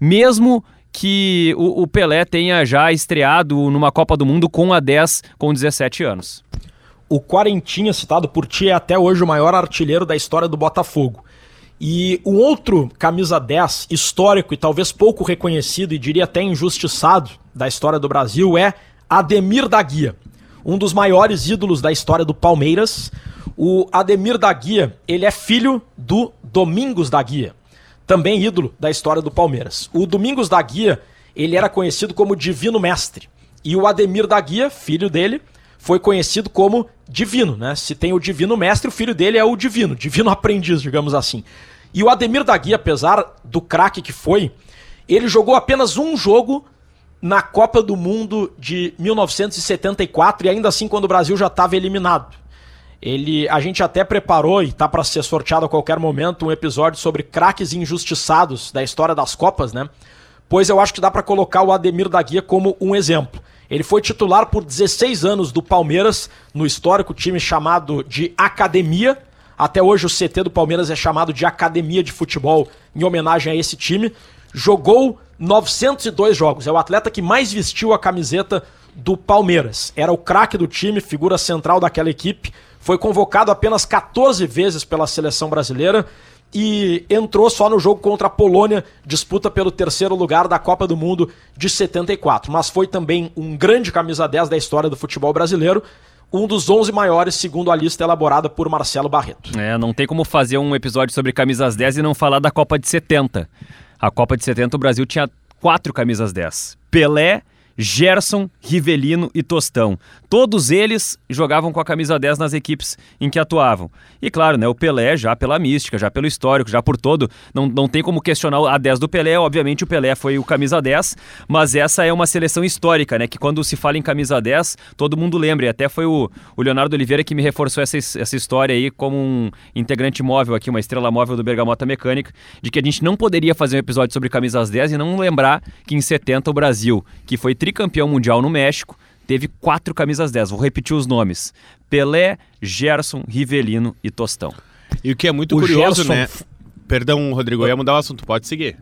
Mesmo que o, o Pelé tenha já estreado numa Copa do Mundo com a 10 com 17 anos. O Quarentinha, citado por ti, é até hoje o maior artilheiro da história do Botafogo. E um outro camisa 10 histórico e talvez pouco reconhecido e diria até injustiçado da história do Brasil é Ademir da Guia, um dos maiores ídolos da história do Palmeiras. O Ademir da Guia, ele é filho do Domingos da Guia, também ídolo da história do Palmeiras. O Domingos da Guia, ele era conhecido como Divino Mestre. E o Ademir da Guia, filho dele, foi conhecido como Divino, né? Se tem o Divino Mestre, o filho dele é o Divino, Divino Aprendiz, digamos assim. E o Ademir da Guia, apesar do craque que foi, ele jogou apenas um jogo na Copa do Mundo de 1974 e ainda assim quando o Brasil já estava eliminado. Ele, a gente até preparou e está para ser sorteado a qualquer momento um episódio sobre craques injustiçados da história das Copas, né? Pois eu acho que dá para colocar o Ademir da Guia como um exemplo. Ele foi titular por 16 anos do Palmeiras no histórico time chamado de Academia, até hoje o CT do Palmeiras é chamado de Academia de Futebol em homenagem a esse time. Jogou 902 jogos. É o atleta que mais vestiu a camiseta do Palmeiras. Era o craque do time, figura central daquela equipe. Foi convocado apenas 14 vezes pela seleção brasileira e entrou só no jogo contra a Polônia, disputa pelo terceiro lugar da Copa do Mundo de 74. Mas foi também um grande camisa 10 da história do futebol brasileiro um dos 11 maiores, segundo a lista elaborada por Marcelo Barreto. É, não tem como fazer um episódio sobre camisas 10 e não falar da Copa de 70. A Copa de 70, o Brasil tinha quatro camisas 10. Pelé, Gerson, Rivelino e Tostão. Todos eles jogavam com a camisa 10 nas equipes em que atuavam. E claro, né, o Pelé já pela mística, já pelo histórico, já por todo, não, não tem como questionar a 10 do Pelé, obviamente o Pelé foi o camisa 10, mas essa é uma seleção histórica, né, que quando se fala em camisa 10, todo mundo lembra, e até foi o, o Leonardo Oliveira que me reforçou essa, essa história aí como um integrante móvel aqui, uma estrela móvel do Bergamota Mecânica, de que a gente não poderia fazer um episódio sobre camisas 10 e não lembrar que em 70 o Brasil, que foi tricampeão mundial no México, teve quatro camisas 10. Vou repetir os nomes: Pelé, Gerson, Rivelino e Tostão. E o que é muito O curioso, Gerson né? Perdão, Rodrigo, eu ia mudar o assunto, pode seguir.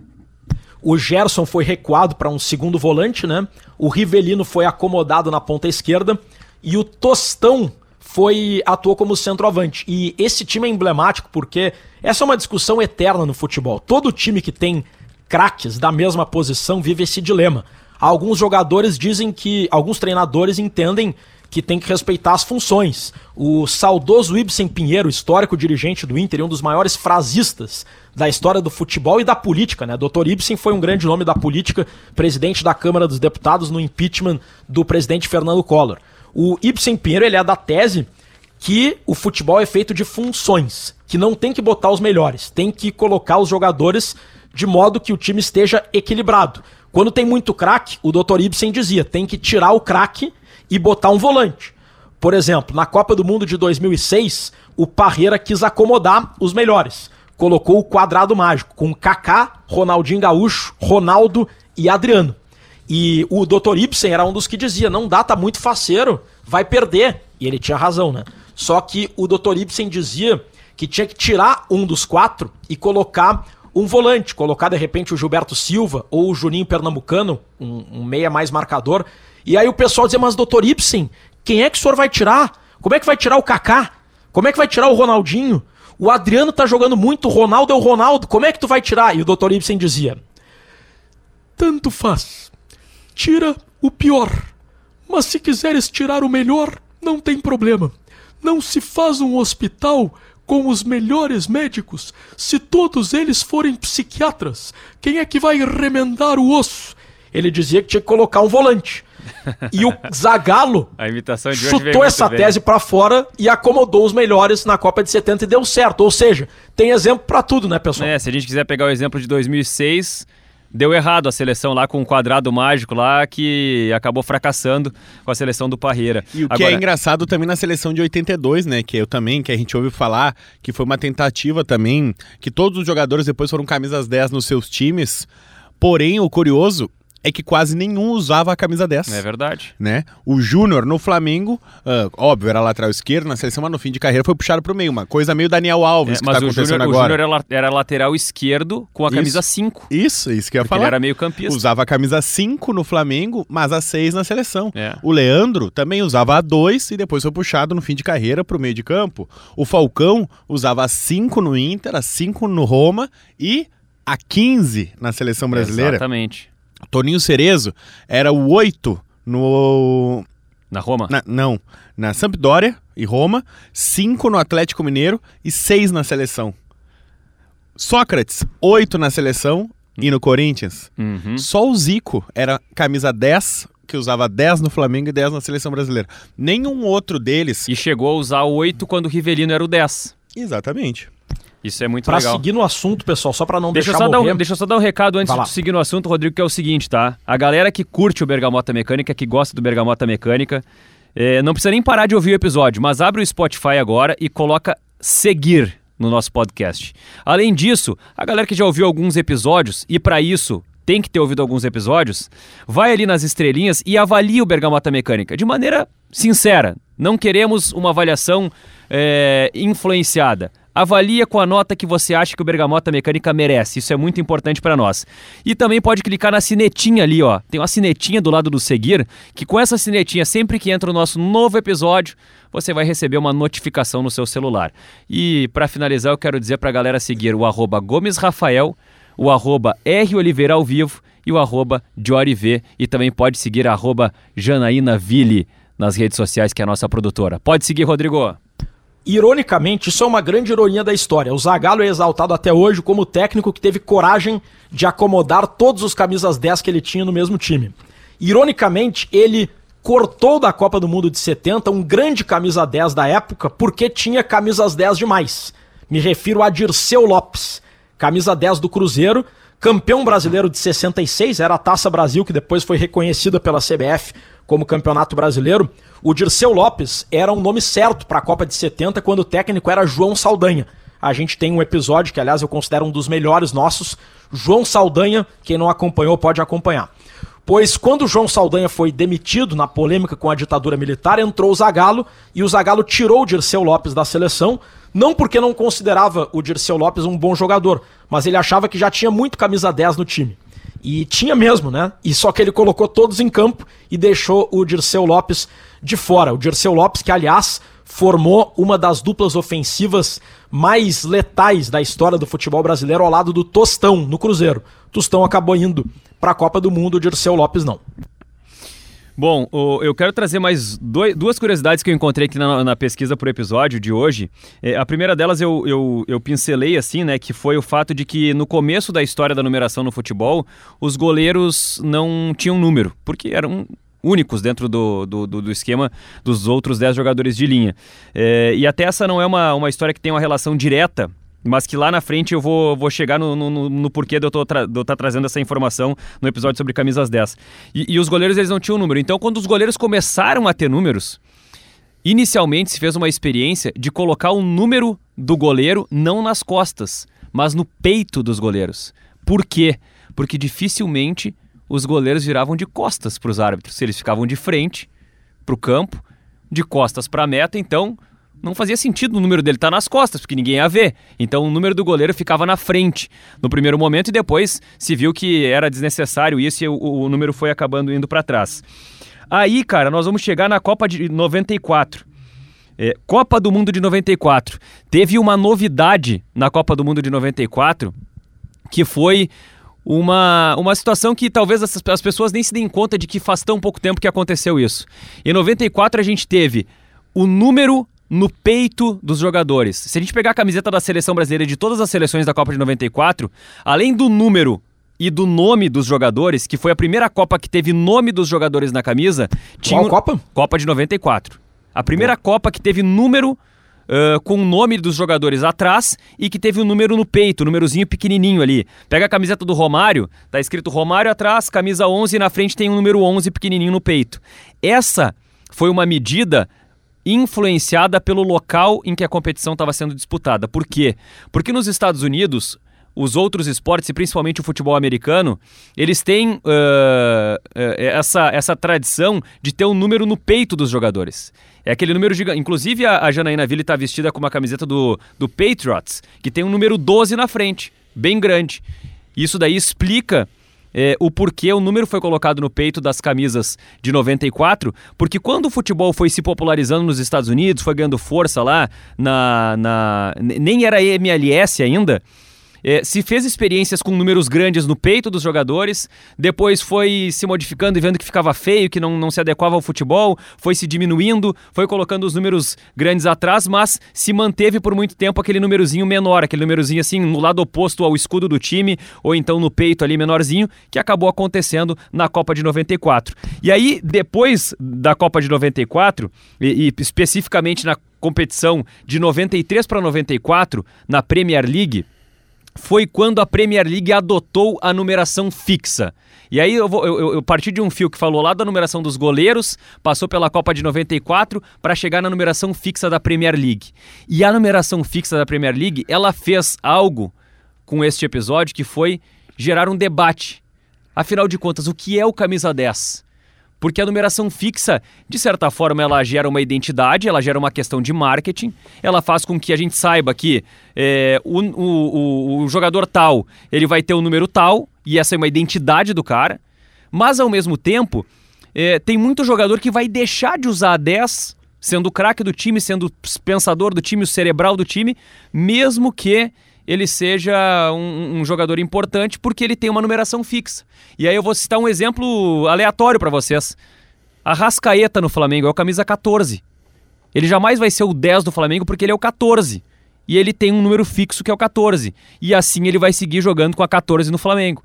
O Gerson foi recuado para um segundo volante, né? O Rivelino foi acomodado na ponta esquerda e o Tostão foi atuou como centroavante. E esse time é emblemático porque essa é uma discussão eterna no futebol. Todo time que tem craques da mesma posição vive esse dilema. Alguns jogadores dizem que alguns treinadores entendem que tem que respeitar as funções. O saudoso Ibsen Pinheiro, histórico dirigente do Inter e um dos maiores frasistas da história do futebol e da política, né? Dr. Ibsen foi um grande nome da política, presidente da Câmara dos Deputados no impeachment do presidente Fernando Collor. O Ibsen Pinheiro, ele é da tese que o futebol é feito de funções, que não tem que botar os melhores, tem que colocar os jogadores de modo que o time esteja equilibrado. Quando tem muito craque, o Dr. Ibsen dizia, tem que tirar o craque e botar um volante. Por exemplo, na Copa do Mundo de 2006, o Parreira quis acomodar os melhores. Colocou o quadrado mágico com Kaká, Ronaldinho Gaúcho, Ronaldo e Adriano. E o Dr. Ibsen era um dos que dizia: não dá, tá muito faceiro, vai perder. E ele tinha razão, né? Só que o Dr. Ibsen dizia que tinha que tirar um dos quatro e colocar um volante, colocar de repente o Gilberto Silva ou o Juninho Pernambucano, um, um meia mais marcador. E aí o pessoal dizia: mas Dr. Ibsen, quem é que o senhor vai tirar? Como é que vai tirar o Kaká? Como é que vai tirar o Ronaldinho? O Adriano tá jogando muito, o Ronaldo é o Ronaldo, como é que tu vai tirar? E o Dr. Ibsen dizia: Tanto faz. Tira o pior. Mas se quiseres tirar o melhor, não tem problema. Não se faz um hospital com os melhores médicos se todos eles forem psiquiatras. Quem é que vai remendar o osso? Ele dizia que tinha que colocar um volante. E o Zagallo A imitação de hoje veio chutou essa bem. tese pra fora e acomodou os melhores na Copa de 70 e deu certo. Ou seja, tem exemplo pra tudo, né, pessoal? É, se a gente quiser pegar o exemplo de 2006, deu errado a seleção lá com o quadrado mágico lá que acabou fracassando com a seleção do Parreira. E o que é engraçado também na seleção de 82, né? Que eu também, que a gente ouve falar, que foi uma tentativa também, que todos os jogadores depois foram camisas 10 nos seus times. Porém, o curioso é que quase nenhum usava a camisa 10. É verdade. Né? O Júnior no Flamengo, ah, óbvio, era lateral esquerdo na seleção, mas no fim de carreira foi puxado pro meio. Uma coisa meio Daniel Alves É, que mas tá o acontecendo Júnior o agora. Júnior era, la- era lateral esquerdo com a Isso. camisa 5. Isso, isso que eu ia falar. ele era meio campista. Usava a camisa 5 no Flamengo, mas a 6 na seleção. É. O Leandro também usava a 2 e depois foi puxado no fim de carreira pro meio de campo. O Falcão usava a 5 no Inter, a 5 no Roma e a 15 na seleção brasileira. Exatamente. Toninho Cerezo era o 8 no. Na Roma? na- não, na Sampdoria e Roma, 5 no Atlético Mineiro e 6 na seleção. Sócrates, 8 na seleção e no Corinthians. Uhum. Só o Zico era camisa 10, que usava 10 no Flamengo e 10 na seleção brasileira. Nenhum outro deles. E chegou a usar o 8 quando o Rivelino era o 10. Exatamente. Isso é muito Pra legal. seguir no assunto, pessoal, só pra não Deixa eu, deixar só dar um, deixa eu só dar um recado antes de seguir no assunto, Rodrigo, que é o seguinte, tá? A galera que curte o Bergamota Mecânica, que gosta do Bergamota Mecânica, é, não precisa nem parar de ouvir o episódio, mas abre o Spotify agora e coloca seguir no nosso podcast. Além disso, a galera que já ouviu alguns episódios, e pra isso tem que ter ouvido alguns episódios, vai ali nas estrelinhas e avalia o Bergamota Mecânica de maneira sincera. Não queremos uma avaliação é, influenciada. Avalia com a nota que você acha que o Bergamota Mecânica merece. Isso é muito importante para nós. E também pode clicar na sinetinha ali, ó. Tem uma sinetinha do lado do seguir, que com essa sinetinha, sempre que entra o nosso novo episódio, você vai receber uma notificação no seu celular. E para finalizar, eu quero dizer para a galera seguir o arroba Gomes Rafael, o arroba R Oliveira ao vivo e o arroba Dioriv. E também pode seguir a arroba Janaína Ville nas redes sociais, que é a nossa produtora. Pode seguir, Rodrigo. Ironicamente, isso é uma grande ironia da história. O Zagallo é exaltado até hoje como técnico que teve coragem de acomodar todos os camisas 10 que ele tinha no mesmo time. Ironicamente, ele cortou da Copa do Mundo de 70 um grande camisa 10 da época porque tinha camisas 10 demais. Me refiro a Dirceu Lopes, camisa 10 do Cruzeiro, campeão brasileiro de 66, era a Taça Brasil que depois foi reconhecida pela CBF como Campeonato Brasileiro. O Dirceu Lopes era um nome certo para a Copa de 70 quando o técnico era João Saldanha. A gente tem um episódio que, aliás, eu considero um dos melhores nossos. João Saldanha, quem não acompanhou pode acompanhar. Pois quando João Saldanha foi demitido na polêmica com a ditadura militar, entrou o Zagallo e o Zagallo tirou o Dirceu Lopes da seleção, não porque não considerava o Dirceu Lopes um bom jogador, mas ele achava que já tinha muito camisa 10 no time. E tinha mesmo, né? E só que ele colocou todos em campo e deixou o Dirceu Lopes de fora. O Dirceu Lopes, que aliás formou uma das duplas ofensivas mais letais da história do futebol brasileiro ao lado do Tostão, no Cruzeiro. Tostão acabou indo para a Copa do Mundo, o Dirceu Lopes não. Bom, eu quero trazer mais dois, duas curiosidades que eu encontrei aqui na, na pesquisa para o episódio de hoje. É, a primeira delas eu, eu, eu, pincelei assim, né, que foi o fato de que no começo da história da numeração no futebol, os goleiros não tinham número, porque eram únicos dentro do, do, do, esquema dos outros 10 jogadores de linha. É, e até essa não é uma, uma história que tem uma relação direta mas que lá na frente eu vou, vou chegar no, no, no porquê de eu estar tá trazendo essa informação no episódio sobre camisas 10. E, e, os goleiros eles não tinham número. Então, quando os goleiros começaram a ter números, inicialmente se fez uma experiência de colocar o número do goleiro não nas costas, mas no peito dos goleiros. Por quê? Porque dificilmente os goleiros viravam de costas para os árbitros. Eles ficavam de frente para o campo, de costas para a meta, então não fazia sentido o número dele estar tá nas costas, porque ninguém ia ver. Então o número do goleiro ficava na frente no primeiro momento e depois se viu que era desnecessário isso e o, o número foi acabando indo para trás. Aí, cara, nós vamos chegar na Copa de 94. É, Copa do Mundo de 94. Teve uma novidade na Copa do Mundo de 94 que foi uma, uma situação que talvez as, as pessoas nem se deem conta de que faz tão pouco tempo que aconteceu isso. Em 94 a gente teve o número no peito dos jogadores. Se a gente pegar a camiseta da seleção brasileira de todas as seleções da Copa de 94, além do número e do nome dos jogadores, que foi a primeira Copa que teve nome dos jogadores na camisa, tinha Qual Copa? Copa de 94. A primeira Copa que teve número uh, com o nome dos jogadores atrás e que teve o um número no peito, um númerozinho pequenininho ali. Pega a camiseta do Romário, tá escrito Romário atrás, camisa 11 e na frente tem um número 11 pequenininho no peito. Essa foi uma medida influenciada pelo local em que a competição estava sendo disputada. Por quê? Porque nos Estados Unidos, os outros esportes, e principalmente o futebol americano, eles têm uh, essa, essa tradição de ter um número no peito dos jogadores. É aquele número gigante. Inclusive, a, a Janaína Ville está vestida com uma camiseta do, do Patriots, que tem um número 12 na frente, bem grande. Isso daí explica é, o porquê o número foi colocado no peito das camisas de 94, porque quando o futebol foi se popularizando nos Estados Unidos, foi ganhando força lá, na, na nem era MLS ainda, é, se fez experiências com números grandes no peito dos jogadores, depois foi se modificando e vendo que ficava feio, que não, não se adequava ao futebol, foi se diminuindo, foi colocando os números grandes atrás, mas se manteve por muito tempo aquele númerozinho menor, aquele númerozinho assim no lado oposto ao escudo do time, ou então no peito ali menorzinho, que acabou acontecendo na Copa de 94. E aí, depois da Copa de 94, e, e especificamente na competição de 93 para 94, na Premier League, foi quando a Premier League adotou a numeração fixa. E aí eu, vou, eu, eu parti de um fio que falou lá da numeração dos goleiros, passou pela Copa de 94 para chegar na numeração fixa da Premier League. E a numeração fixa da Premier League, ela fez algo com este episódio que foi gerar um debate. Afinal de contas, o que é o camisa 10? Porque a numeração fixa, de certa forma, ela gera uma identidade, ela gera uma questão de marketing, ela faz com que a gente saiba que é, o, o, o, jogador tal ele vai ter o um número tal, e essa é uma identidade do cara, mas ao mesmo tempo é, tem muito jogador que vai deixar de usar a 10, sendo o craque do time, sendo o pensador do time, o cerebral do time, mesmo que ele seja um, um, jogador importante porque ele tem uma numeração fixa. E aí eu vou citar um exemplo aleatório para vocês. A Rascaeta no Flamengo é o camisa 14. Ele jamais vai ser o 10 do Flamengo porque ele é o 14. E ele tem um número fixo que é o 14. E assim ele vai seguir jogando com a 14 no Flamengo.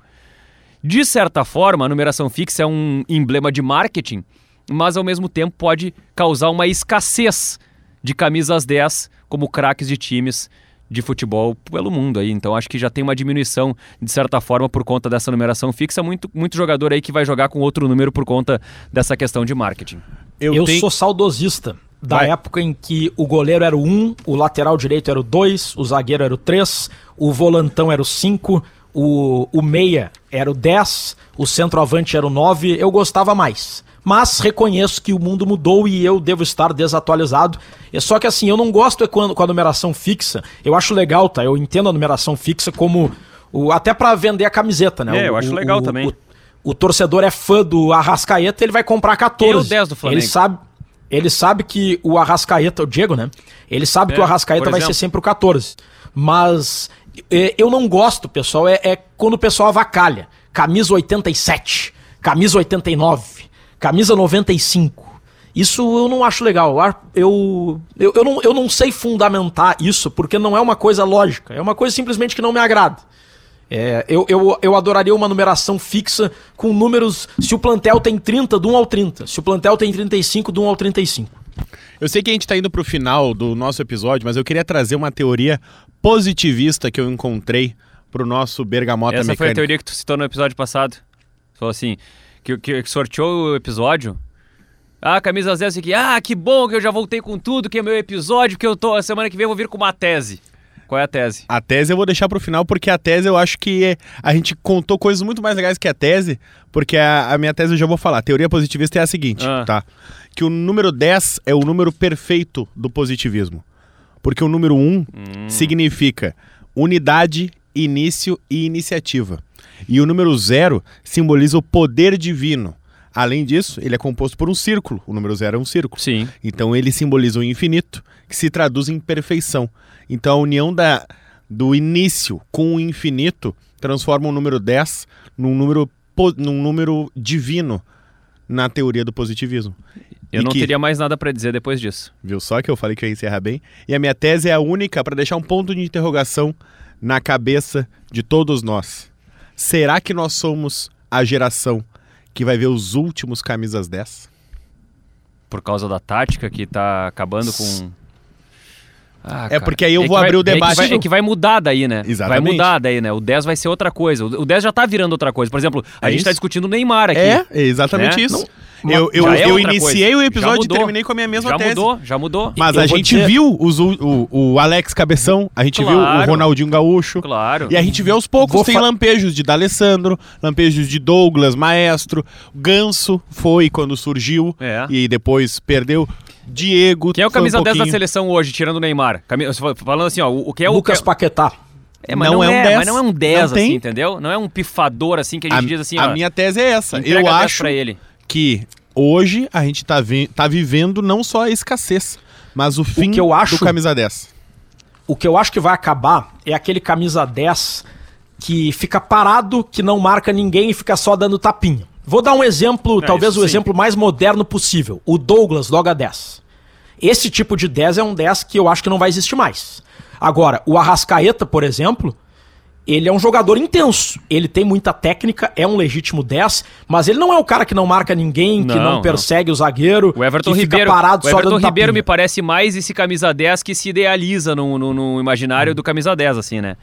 De certa forma, a numeração fixa é um emblema de marketing, mas ao mesmo tempo pode causar uma escassez de camisas 10 como craques de times de futebol pelo mundo aí. Então acho que já tem uma diminuição, de certa forma, por conta dessa numeração fixa. Muito, muito jogador aí que vai jogar com outro número por conta dessa questão de marketing. Eu, eu tenho... sou saudosista da vai. época em que o goleiro era o 1, o lateral direito era o 2, o zagueiro era o 3, o volantão era o 5, o, o meia era o 10, o centroavante era o 9. Eu gostava mais mas reconheço que o mundo mudou e eu devo estar desatualizado. É só que assim, eu não gosto é quando, com a numeração fixa. Eu acho legal, tá? Eu entendo a numeração fixa como o, até para vender a camiseta, né? É, eu o, acho legal também. O, torcedor é fã do Arrascaeta, ele vai comprar 14. E o 10 do Flamengo. Ele sabe ele sabe que o Arrascaeta, o Diego, né? Ele sabe é, que o Arrascaeta vai ser sempre o 14. Mas é, eu não gosto, pessoal, é, é quando o pessoal avacalha. Camisa 87, camisa 89, camisa 95. Isso eu não acho legal. Eu, eu, eu, não, eu não sei fundamentar isso, porque não é uma coisa lógica. É uma coisa simplesmente que não me agrada. É, eu, eu, eu adoraria uma numeração fixa com números. Se o plantel tem 30, do 1 ao 30. Se o plantel tem 35, do 1 ao 35. Eu sei que a gente está indo para o final do nosso episódio, mas eu queria trazer uma teoria positivista que eu encontrei para o nosso Bergamota Essa Mecânica. foi a teoria que tu citou no episódio passado. Você falou assim: que, que, que sorteou o episódio. Ah, camisa 10 aqui. Ah, que bom que eu já voltei com tudo, que é meu episódio, que eu tô. A semana que vem eu vou vir com uma tese. Qual é a tese? A tese eu vou deixar pro final, porque a tese eu acho que a gente contou coisas muito mais legais que a tese, porque a, a minha tese eu já vou falar. A teoria positivista é a seguinte, ah. tá? Que o número 10 é o número perfeito do positivismo. Porque o número 1 hum. significa unidade, início e iniciativa. E o número zero simboliza o poder divino. Além disso, ele é composto por um círculo. O número zero é um círculo. Sim. Então ele simboliza o infinito, que se traduz em perfeição. Então a união da, do início com o infinito transforma o número 10 num número, num número divino na teoria do positivismo. Eu e não que... teria mais nada para dizer depois disso. Viu só que eu falei que ia encerrar bem? E a minha tese é a única para deixar um ponto de interrogação na cabeça de todos nós. Será que nós somos a geração que vai ver os últimos camisas 10? Por causa da tática que tá acabando com. Ah, é porque aí eu é vou abrir vai, o debate. É que, vai, é que, vai, mudar daí, né? Exatamente. Vai mudar daí, né? O 10 vai ser outra coisa. O 10 já tá virando outra coisa. Por exemplo, a é gente tá isso? tá discutindo o Neymar aqui. É, é exatamente né? isso. Não, eu, eu, é eu iniciei coisa. o episódio e terminei com a minha mesma já tese. Já mudou, já mudou. Mas eu a gente dizer... viu os, o, o Alex Cabeção, a gente claro. viu o Ronaldinho Gaúcho. Claro. E a gente vê aos poucos, Vou tem fa... lampejos de D'Alessandro, lampejos de Douglas, Maestro, Ganso foi quando surgiu é. e depois perdeu. Diego. Quem é o camisa um 10 da seleção hoje, tirando o Neymar? Falando assim, ó, o que é o. Lucas Paquetá. É, mas não, não é, é, um 10. Mas não é um 10, assim, entendeu? Não é um pifador, assim, que a gente a, diz assim, A ó, minha tese é essa. Eu acho pra ele. que hoje a gente está vi tá vivendo não só a escassez, mas o fim o que eu acho, do camisa 10. O que eu acho que vai acabar é aquele camisa 10 que fica parado, que não marca ninguém e fica só dando tapinha. Vou dar um exemplo, é, talvez o sim. exemplo mais moderno possível. O Douglas loga 10. Esse tipo de 10 é um 10 que eu acho que não vai existir mais. Agora, o Arrascaeta, por exemplo, ele é um jogador intenso. Ele tem muita técnica, é um legítimo 10, mas ele não é o cara que não marca ninguém, que não, não persegue o zagueiro, o Everton que Ribeiro, fica parado o só Everton Ribeiro tapinha. me parece mais esse camisa 10 que se idealiza no, no, no imaginário hum. do camisa 10, assim, né?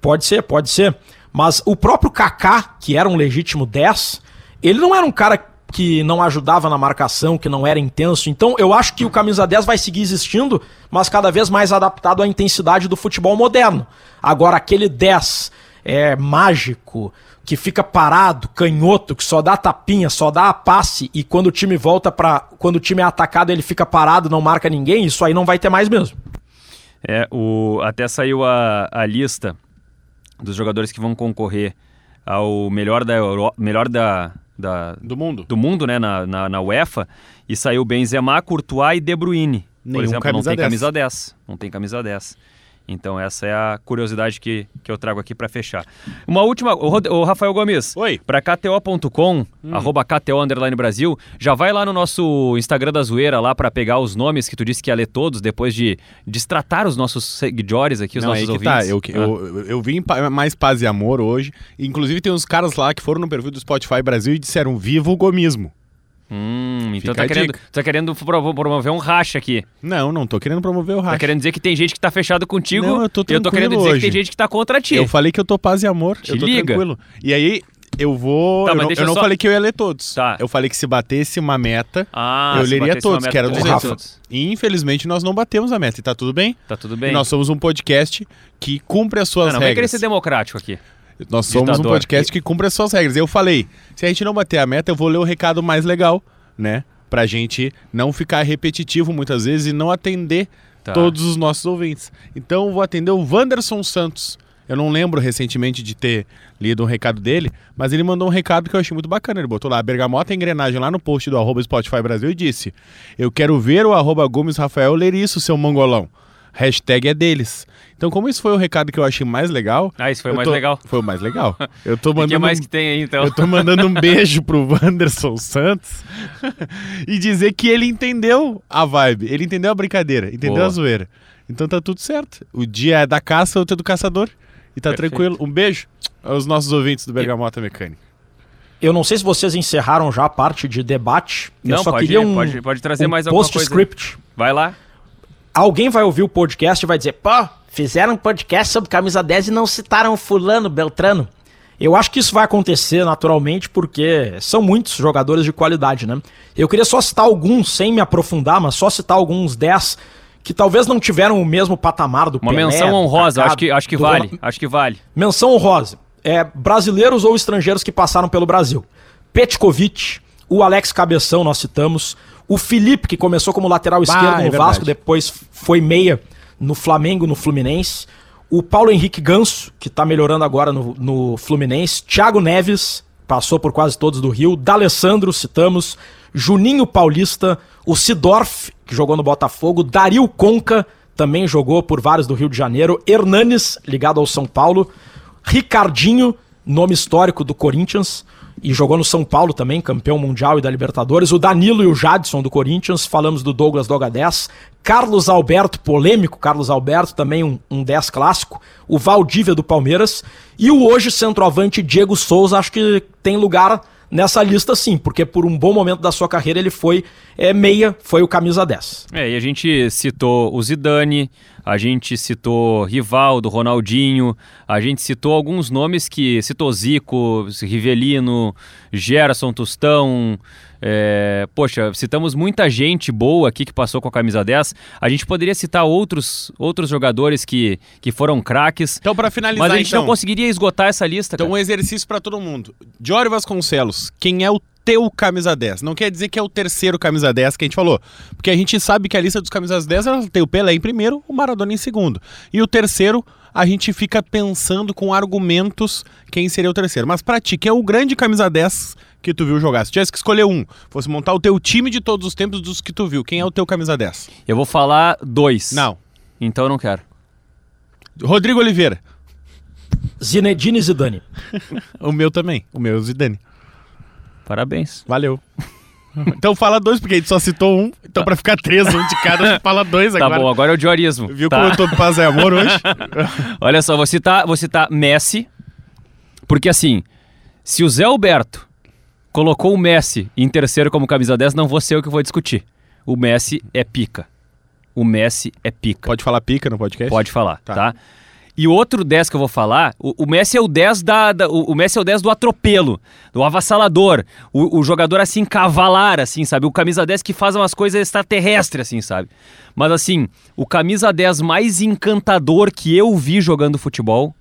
Pode ser, pode ser. Mas o próprio Kaká, que era um legítimo 10, ele não era um cara que não ajudava na marcação, que não era intenso. Então eu acho que o camisa 10 vai seguir existindo, mas cada vez mais adaptado à intensidade do futebol moderno. Agora, aquele 10 é, mágico, que fica parado, canhoto, que só dá tapinha, só dá passe, e quando o time volta para. Quando o time é atacado, ele fica parado, não marca ninguém, isso aí não vai ter mais mesmo. É, o, até saiu a, a lista dos jogadores que vão concorrer ao melhor da Euro, melhor da, da, do mundo, do mundo né, na, na, na UEFA, e saiu Benzema, Courtois e De Bruyne. Por Nenhum exemplo, não tem 10. camisa 10. Não tem camisa 10. Então essa é a curiosidade que, que eu trago aqui para fechar. Uma última, o, Rafael Gomes. Oi. Para KTO.com, arroba KTO Underline Brasil, já vai lá no nosso Instagram da Zoeira lá para pegar os nomes que tu disse que ia ler todos depois de destratar os nossos seguidores aqui, os Não, nossos aí que ouvintes. tá. Eu, Ah. eu, eu, eu vim mais paz e amor hoje. Inclusive, tem uns caras lá que foram no perfil do Spotify Brasil e disseram: Viva o gomismo. Hum, então Fica tá a querendo, dica. tá querendo pro- promover um racha aqui. Não, não tô querendo promover o Tá racha. querendo dizer que tem gente que tá fechado contigo. Não, eu tô e eu tô tranquilo querendo dizer que tem gente que tá contra ti. Eu falei que eu tô paz e amor. Te eu tô liga. tranquilo. E aí, eu vou. Tá, eu mas não, deixa eu não só- falei que eu ia ler todos. Tá. Eu falei que se batesse uma meta, Ah, eu se leria batesse uma todos, meta, que era tu dos leria Rafa. todos. E infelizmente nós não batemos a meta. E tá tudo bem? Tá tudo E bem. nós somos um podcast que cumpre as suas não, não vem querer regras. ser democrático aqui. Nós somos ditador. um podcast que cumpre as suas regras. Eu falei, se a gente não bater a meta, eu vou ler o recado mais legal, né? Pra gente não ficar repetitivo muitas vezes e não atender Tá. todos os nossos ouvintes. Então eu vou atender o Wanderson Santos. Eu não lembro recentemente de ter lido um recado dele, mas ele mandou um recado que eu achei muito bacana. Ele botou lá, Bergamota Engrenagem, lá no post do arroba Spotify Brasil e disse: Eu quero ver o arroba Gomes Rafael ler isso, seu mongolão. Hashtag é deles. Então, como isso foi o recado que eu achei mais legal. Ah, isso foi o mais tô- legal. Foi o mais legal. Eu tô O que mandando. mais um- que tem aí, então? Eu tô mandando um beijo pro Wanderson Santos e dizer que ele entendeu a vibe, ele entendeu a brincadeira, entendeu Boa. a zoeira. Então tá tudo certo. O dia é da caça, outro é do caçador. E tá Perfeito. tranquilo. Um beijo aos nossos ouvintes do Bergamota Mecânica. Eu não sei se vocês encerraram já a parte de debate. Não, eu só pode queria um, pode- pode trazer um mais alguma coisa aí. postscript. Vai lá. Alguém vai ouvir o podcast e vai dizer, pô, fizeram um podcast sobre camisa 10 e não citaram fulano, Beltrano. Eu acho que isso vai acontecer naturalmente porque são muitos jogadores de qualidade, né? Eu queria só citar alguns, sem me aprofundar, mas só citar alguns 10 que talvez não tiveram o mesmo patamar do Uma Pelé, menção honrosa, Kaká, acho que, acho que vale. Acho que vale. Menção honrosa. É, brasileiros ou estrangeiros que passaram pelo Brasil. Petkovic, o Alex Cabeção, nós citamos. O Felipe, que começou como lateral esquerdo é no verdade. Vasco, depois foi meia no Flamengo, no Fluminense. O Paulo Henrique Ganso, que tá melhorando agora no, no Fluminense. Thiago Neves, passou por quase todos do Rio. D'Alessandro, citamos. Juninho Paulista. O Sidorf, que jogou no Botafogo. Dario Conca, também jogou por vários do Rio de Janeiro. Hernanes, ligado ao São Paulo. Ricardinho, nome histórico do Corinthians, e jogou no São Paulo também, campeão mundial e da Libertadores. O Danilo e o Jadson do Corinthians, falamos do Douglas do H10. Carlos Alberto, polêmico Carlos Alberto, também um, um 10 clássico. O Valdívia do Palmeiras. E o hoje centroavante Diego Souza, acho que tem lugar nessa lista sim, porque por um bom momento da sua carreira ele foi é, meia, foi o camisa 10. É, e a gente citou o Zidane, a gente citou Rivaldo, Ronaldinho, a gente citou alguns nomes que citou Zico, Rivelino, Gerson, Tostão. é, poxa, citamos muita gente boa aqui que passou com a camisa 10. A gente poderia citar outros, outros jogadores que, que foram craques. Então, pra finalizar, Mas a gente então, não conseguiria esgotar essa lista. então cara. um exercício pra todo mundo. Diório Vasconcelos, quem é o teu camisa 10? Não quer dizer que é o terceiro camisa 10 que a gente falou. Porque a gente sabe que a lista dos camisas 10 ela tem o Pelé em primeiro, o Maradona em segundo. E o terceiro, a gente fica pensando com argumentos quem seria o terceiro. Mas pra ti, quem é o grande camisa 10 que tu viu jogar? Se tivesse que escolher um, fosse montar o teu time de todos os tempos dos que tu viu, quem é o teu camisa 10? Eu vou falar dois. Não. Então eu não quero. Rodrigo Oliveira. Zinedine Zidane. O meu também. O meu é o Zidane. Parabéns. Valeu. Então fala dois, porque a gente só citou um. Então pra ficar três, um de cada, fala dois Tá agora. bom, agora é o diorismo. Viu tá? como eu tô de paz e amor hoje? Olha só, vou citar, vou citar Messi, porque assim, se o Zé Alberto colocou o Messi em terceiro como camisa 10, não vou ser eu que vou discutir. O Messi é pica. O Messi é pica. Pode falar pica no podcast? Pode falar, tá? Tá. E o outro 10 que eu vou falar, o, o Messi é o 10 da, da- o, Messi é o 10 do atropelo, do avassalador, o, o jogador assim cavalar assim, sabe? O camisa 10 que faz umas coisas extraterrestres assim, sabe? Mas assim, o camisa 10 mais encantador que eu vi jogando futebol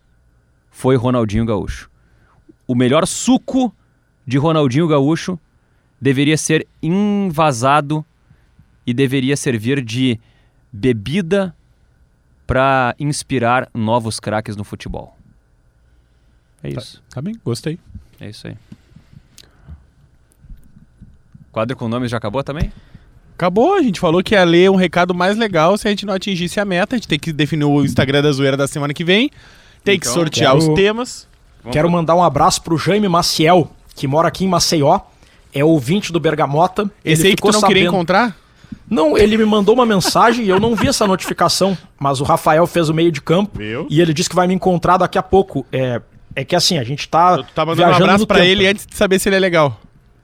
foi Ronaldinho Gaúcho. O melhor suco de Ronaldinho Gaúcho deveria ser invasado e deveria servir de bebida para inspirar novos craques no futebol. É isso. Tá bem, gostei. É isso aí. Quadro com nomes já acabou também? Acabou, a gente falou que ia ler um recado mais legal se a gente não atingisse a meta. A gente tem que definir o Instagram da zoeira da semana que vem. Tem que Então, sortear quero- os temas. Quero mandar um abraço pro Jaime Maciel, que mora aqui em Maceió. É ouvinte do Bergamota. Esse Ele aí que tu não queria sabendo- encontrar? Não, ele me mandou uma mensagem e eu não vi essa notificação, mas o Rafael fez o meio de campo e ele disse que vai me encontrar daqui a pouco. É, é que assim, a gente tá, Tu tá mandando um viajando abraço pra tempo. ele antes de saber se ele é legal.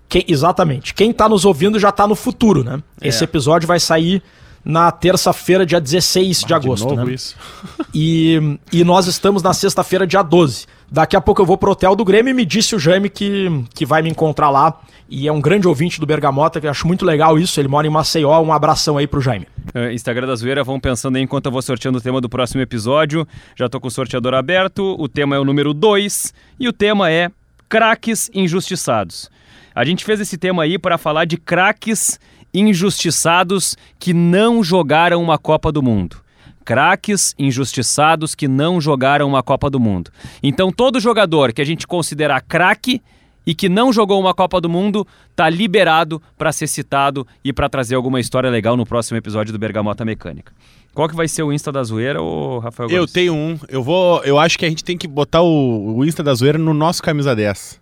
Quem- exatamente. Quem tá nos ouvindo já tá no futuro, né? É. Esse episódio vai sair na terça-feira, dia 16 de agosto, de novo né? isso. E, e nós estamos na sexta-feira, dia 12. Daqui a pouco eu vou pro hotel do Grêmio e me disse o Jaime que, que vai me encontrar lá. E é um grande ouvinte do Bergamota, que eu acho muito legal isso. Ele mora em Maceió. Um abração aí pro Jaime. Eh, Instagram da Zoeira, vão pensando aí enquanto eu vou sorteando o tema do próximo episódio. Já tô com o sorteador aberto. O tema é o número 2 e o tema é craques injustiçados. A gente fez esse tema aí para falar de craques injustiçados que não jogaram uma Copa do Mundo. Craques injustiçados que não jogaram uma Copa do Mundo. Então, todo jogador que a gente considerar craque e que não jogou uma Copa do Mundo tá liberado para ser citado e para trazer alguma história legal no próximo episódio do Bergamota Mecânica. Qual que vai ser o Insta da zoeira, ô Rafael Eu Gomes? tenho um. Eu vou. Eu acho que a gente tem que botar o, o Insta da zoeira no nosso camisa 10.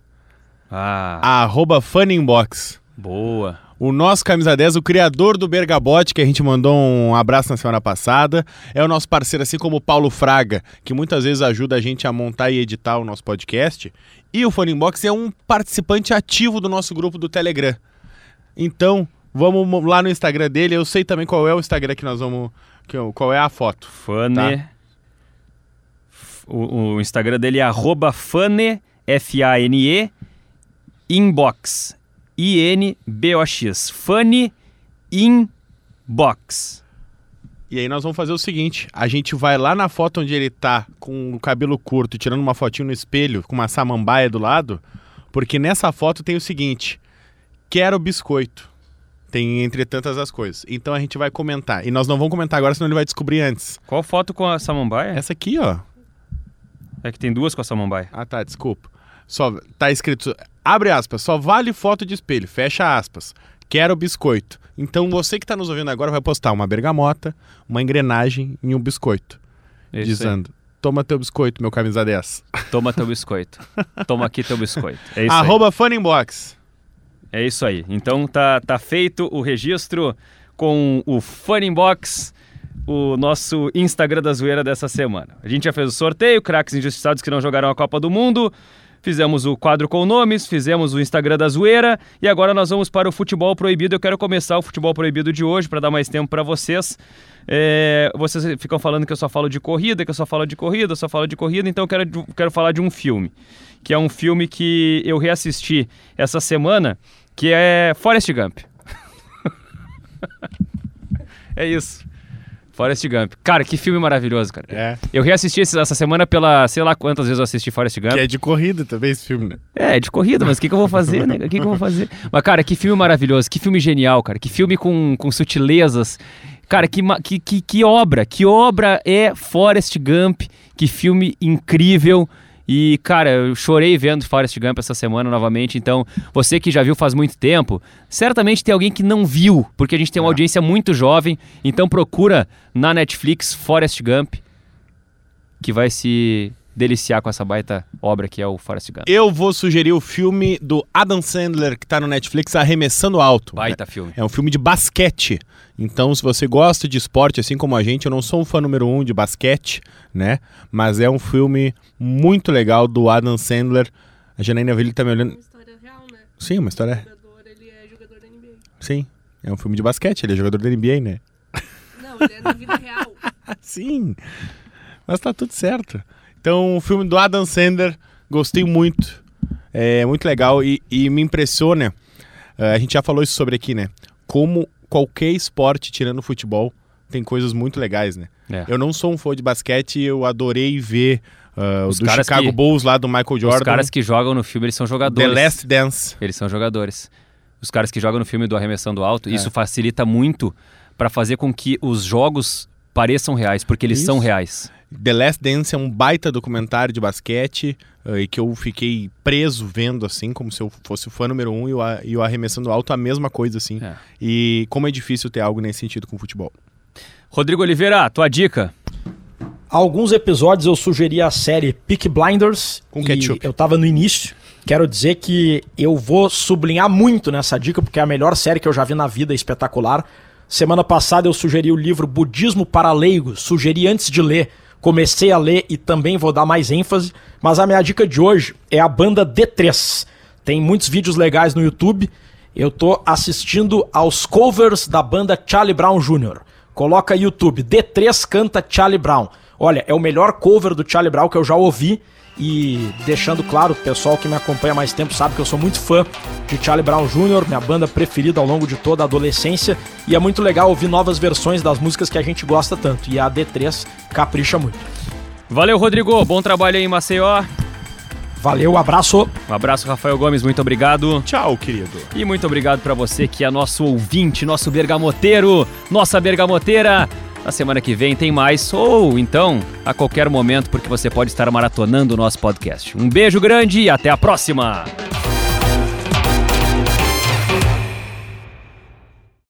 Ah, Arroba Funinbox. boa. O nosso camisa 10, o criador do Bergabote, que a gente mandou um abraço na semana passada, é o nosso parceiro, assim como o Paulo Fraga, que muitas vezes ajuda a gente a montar e editar o nosso podcast. E o Funinbox é um participante ativo do nosso grupo do Telegram. Então, vamos lá no Instagram dele. Eu sei também qual é o Instagram que nós vamos. qual é a foto. Fane. Tá. O, o Instagram dele é arroba Fane, F-A-N-E, Inbox. I-N-B-O-X. Fane Inbox. E aí nós vamos fazer o seguinte: a gente vai lá na foto onde ele tá com o cabelo curto, tirando uma fotinho no espelho, com uma samambaia do lado, porque nessa foto tem o seguinte: quero biscoito. Tem entre tantas as coisas. Então a gente vai comentar. E nós não vamos comentar agora, senão ele vai descobrir antes. Qual foto com a samambaia? Essa aqui, ó. É que tem duas com a samambaia. Ah, tá, desculpa. Só tá escrito, abre aspas, só vale foto de espelho, fecha aspas. Quero biscoito. Então você que tá nos ouvindo agora vai postar uma bergamota, uma engrenagem e um biscoito. Isso aí. dizendo: Toma teu biscoito, meu camisa 10. Toma teu biscoito. Toma aqui teu biscoito. É isso aí. Arroba Funinbox. É isso aí. Então tá, tá feito o registro com o Funnybox, o nosso Instagram da zoeira dessa semana. A gente já fez o sorteio, craques injustiçados que não jogaram a Copa do Mundo. Fizemos o quadro com nomes, fizemos o Instagram da zoeira e agora nós vamos para o futebol proibido. Eu quero começar o futebol proibido de hoje para dar mais tempo para vocês. É, vocês ficam falando que eu só falo de corrida, que eu só falo de corrida, eu só falo de corrida, então eu quero, quero falar de um filme, que é um filme que eu reassisti essa semana, que é Forrest Gump. é isso. Forrest Gump. Cara, que filme maravilhoso, cara. É. Eu reassisti esse- essa semana pela, sei lá quantas vezes eu assisti Forrest Gump. Que é de corrida também esse filme, né? É, de corrida, mas o que, que eu vou fazer, né? O que, que eu vou fazer? Mas, cara, que filme maravilhoso, que filme genial, cara. Que filme com, com sutilezas. Cara, que, que, que, que obra, que obra é Forrest Gump, que filme incrível. E, cara, eu chorei vendo Forrest Gump essa semana novamente. Então, você que já viu faz muito tempo, certamente tem alguém que não viu, porque a gente tem uma É. audiência muito jovem. Então, procura na Netflix Forrest Gump, que vai se deliciar com essa baita obra que é o Forrest Gump. Eu vou sugerir o filme do Adam Sandler, que tá no Netflix, Arremessando Alto. Baita filme. É um filme de basquete. Então, se você gosta de esporte, assim como a gente, eu não sou um fã número um de basquete, né? Mas é um filme muito legal do Adam Sandler. A Janaína Ville tá me olhando. uma história real, né? Sim, uma história. O jogador, ele é jogador da NBA. Sim. É um filme de basquete, ele é jogador da NBA, né? Não, ele é na vida real. Sim. Mas tá tudo certo. Então, o filme do Adam Sandler, gostei muito. É muito legal e, e me impressiona. eh, a gente já falou isso sobre aqui, né? Como qualquer esporte, tirando o futebol, tem coisas muito legais, né? É. Eu não sou um fã de basquete e eu adorei ver o Os do caras Chicago que- Bulls lá do Michael Jordan. Os caras que jogam no filme, eles são The jogadores. Last Dance. Eles são jogadores. Os caras que jogam no filme do Arremessando Alto, É. isso facilita muito para fazer com que os jogos pareçam reais, porque eles Isso. são reais. The Last Dance é um baita documentário de basquete uh, e que eu fiquei preso vendo, assim, como se eu fosse o fã número um e o, e o arremessando alto a mesma coisa, assim. É. E como é difícil ter algo nesse sentido com o futebol. Rodrigo Oliveira, tua dica. Alguns episódios eu sugeri a série Peak Blinders. Com e ketchup. Eu tava no início. Quero dizer que eu vou sublinhar muito nessa dica, porque é a melhor série que eu já vi na vida, é espetacular. Semana passada eu sugeri o livro Budismo para Leigos, sugeri antes de ler, comecei a ler e também vou dar mais ênfase, mas a minha dica de hoje é a banda D3. Tem muitos vídeos legais no YouTube. Eu tô assistindo aos covers da banda Charlie Brown Jr. Coloca YouTube, D3 canta Charlie Brown. Olha, é o melhor cover do Charlie Brown que eu já ouvi. E deixando claro, o pessoal que me acompanha há mais tempo sabe que eu sou muito fã de Charlie Brown Jr., minha banda preferida ao longo de toda a adolescência. E é muito legal ouvir novas versões das músicas que a gente gosta tanto. E a D3 capricha muito. Valeu, Rodrigo. Bom trabalho aí em Maceió. Valeu, abraço! Um abraço, Rafael Gomes. Muito obrigado. Tchau, querido. E muito obrigado pra você que é nosso ouvinte, nosso bergamoteiro, nossa bergamoteira. Na semana que vem tem mais, ou então a qualquer momento, porque você pode estar maratonando o nosso podcast. Um beijo grande e até a próxima!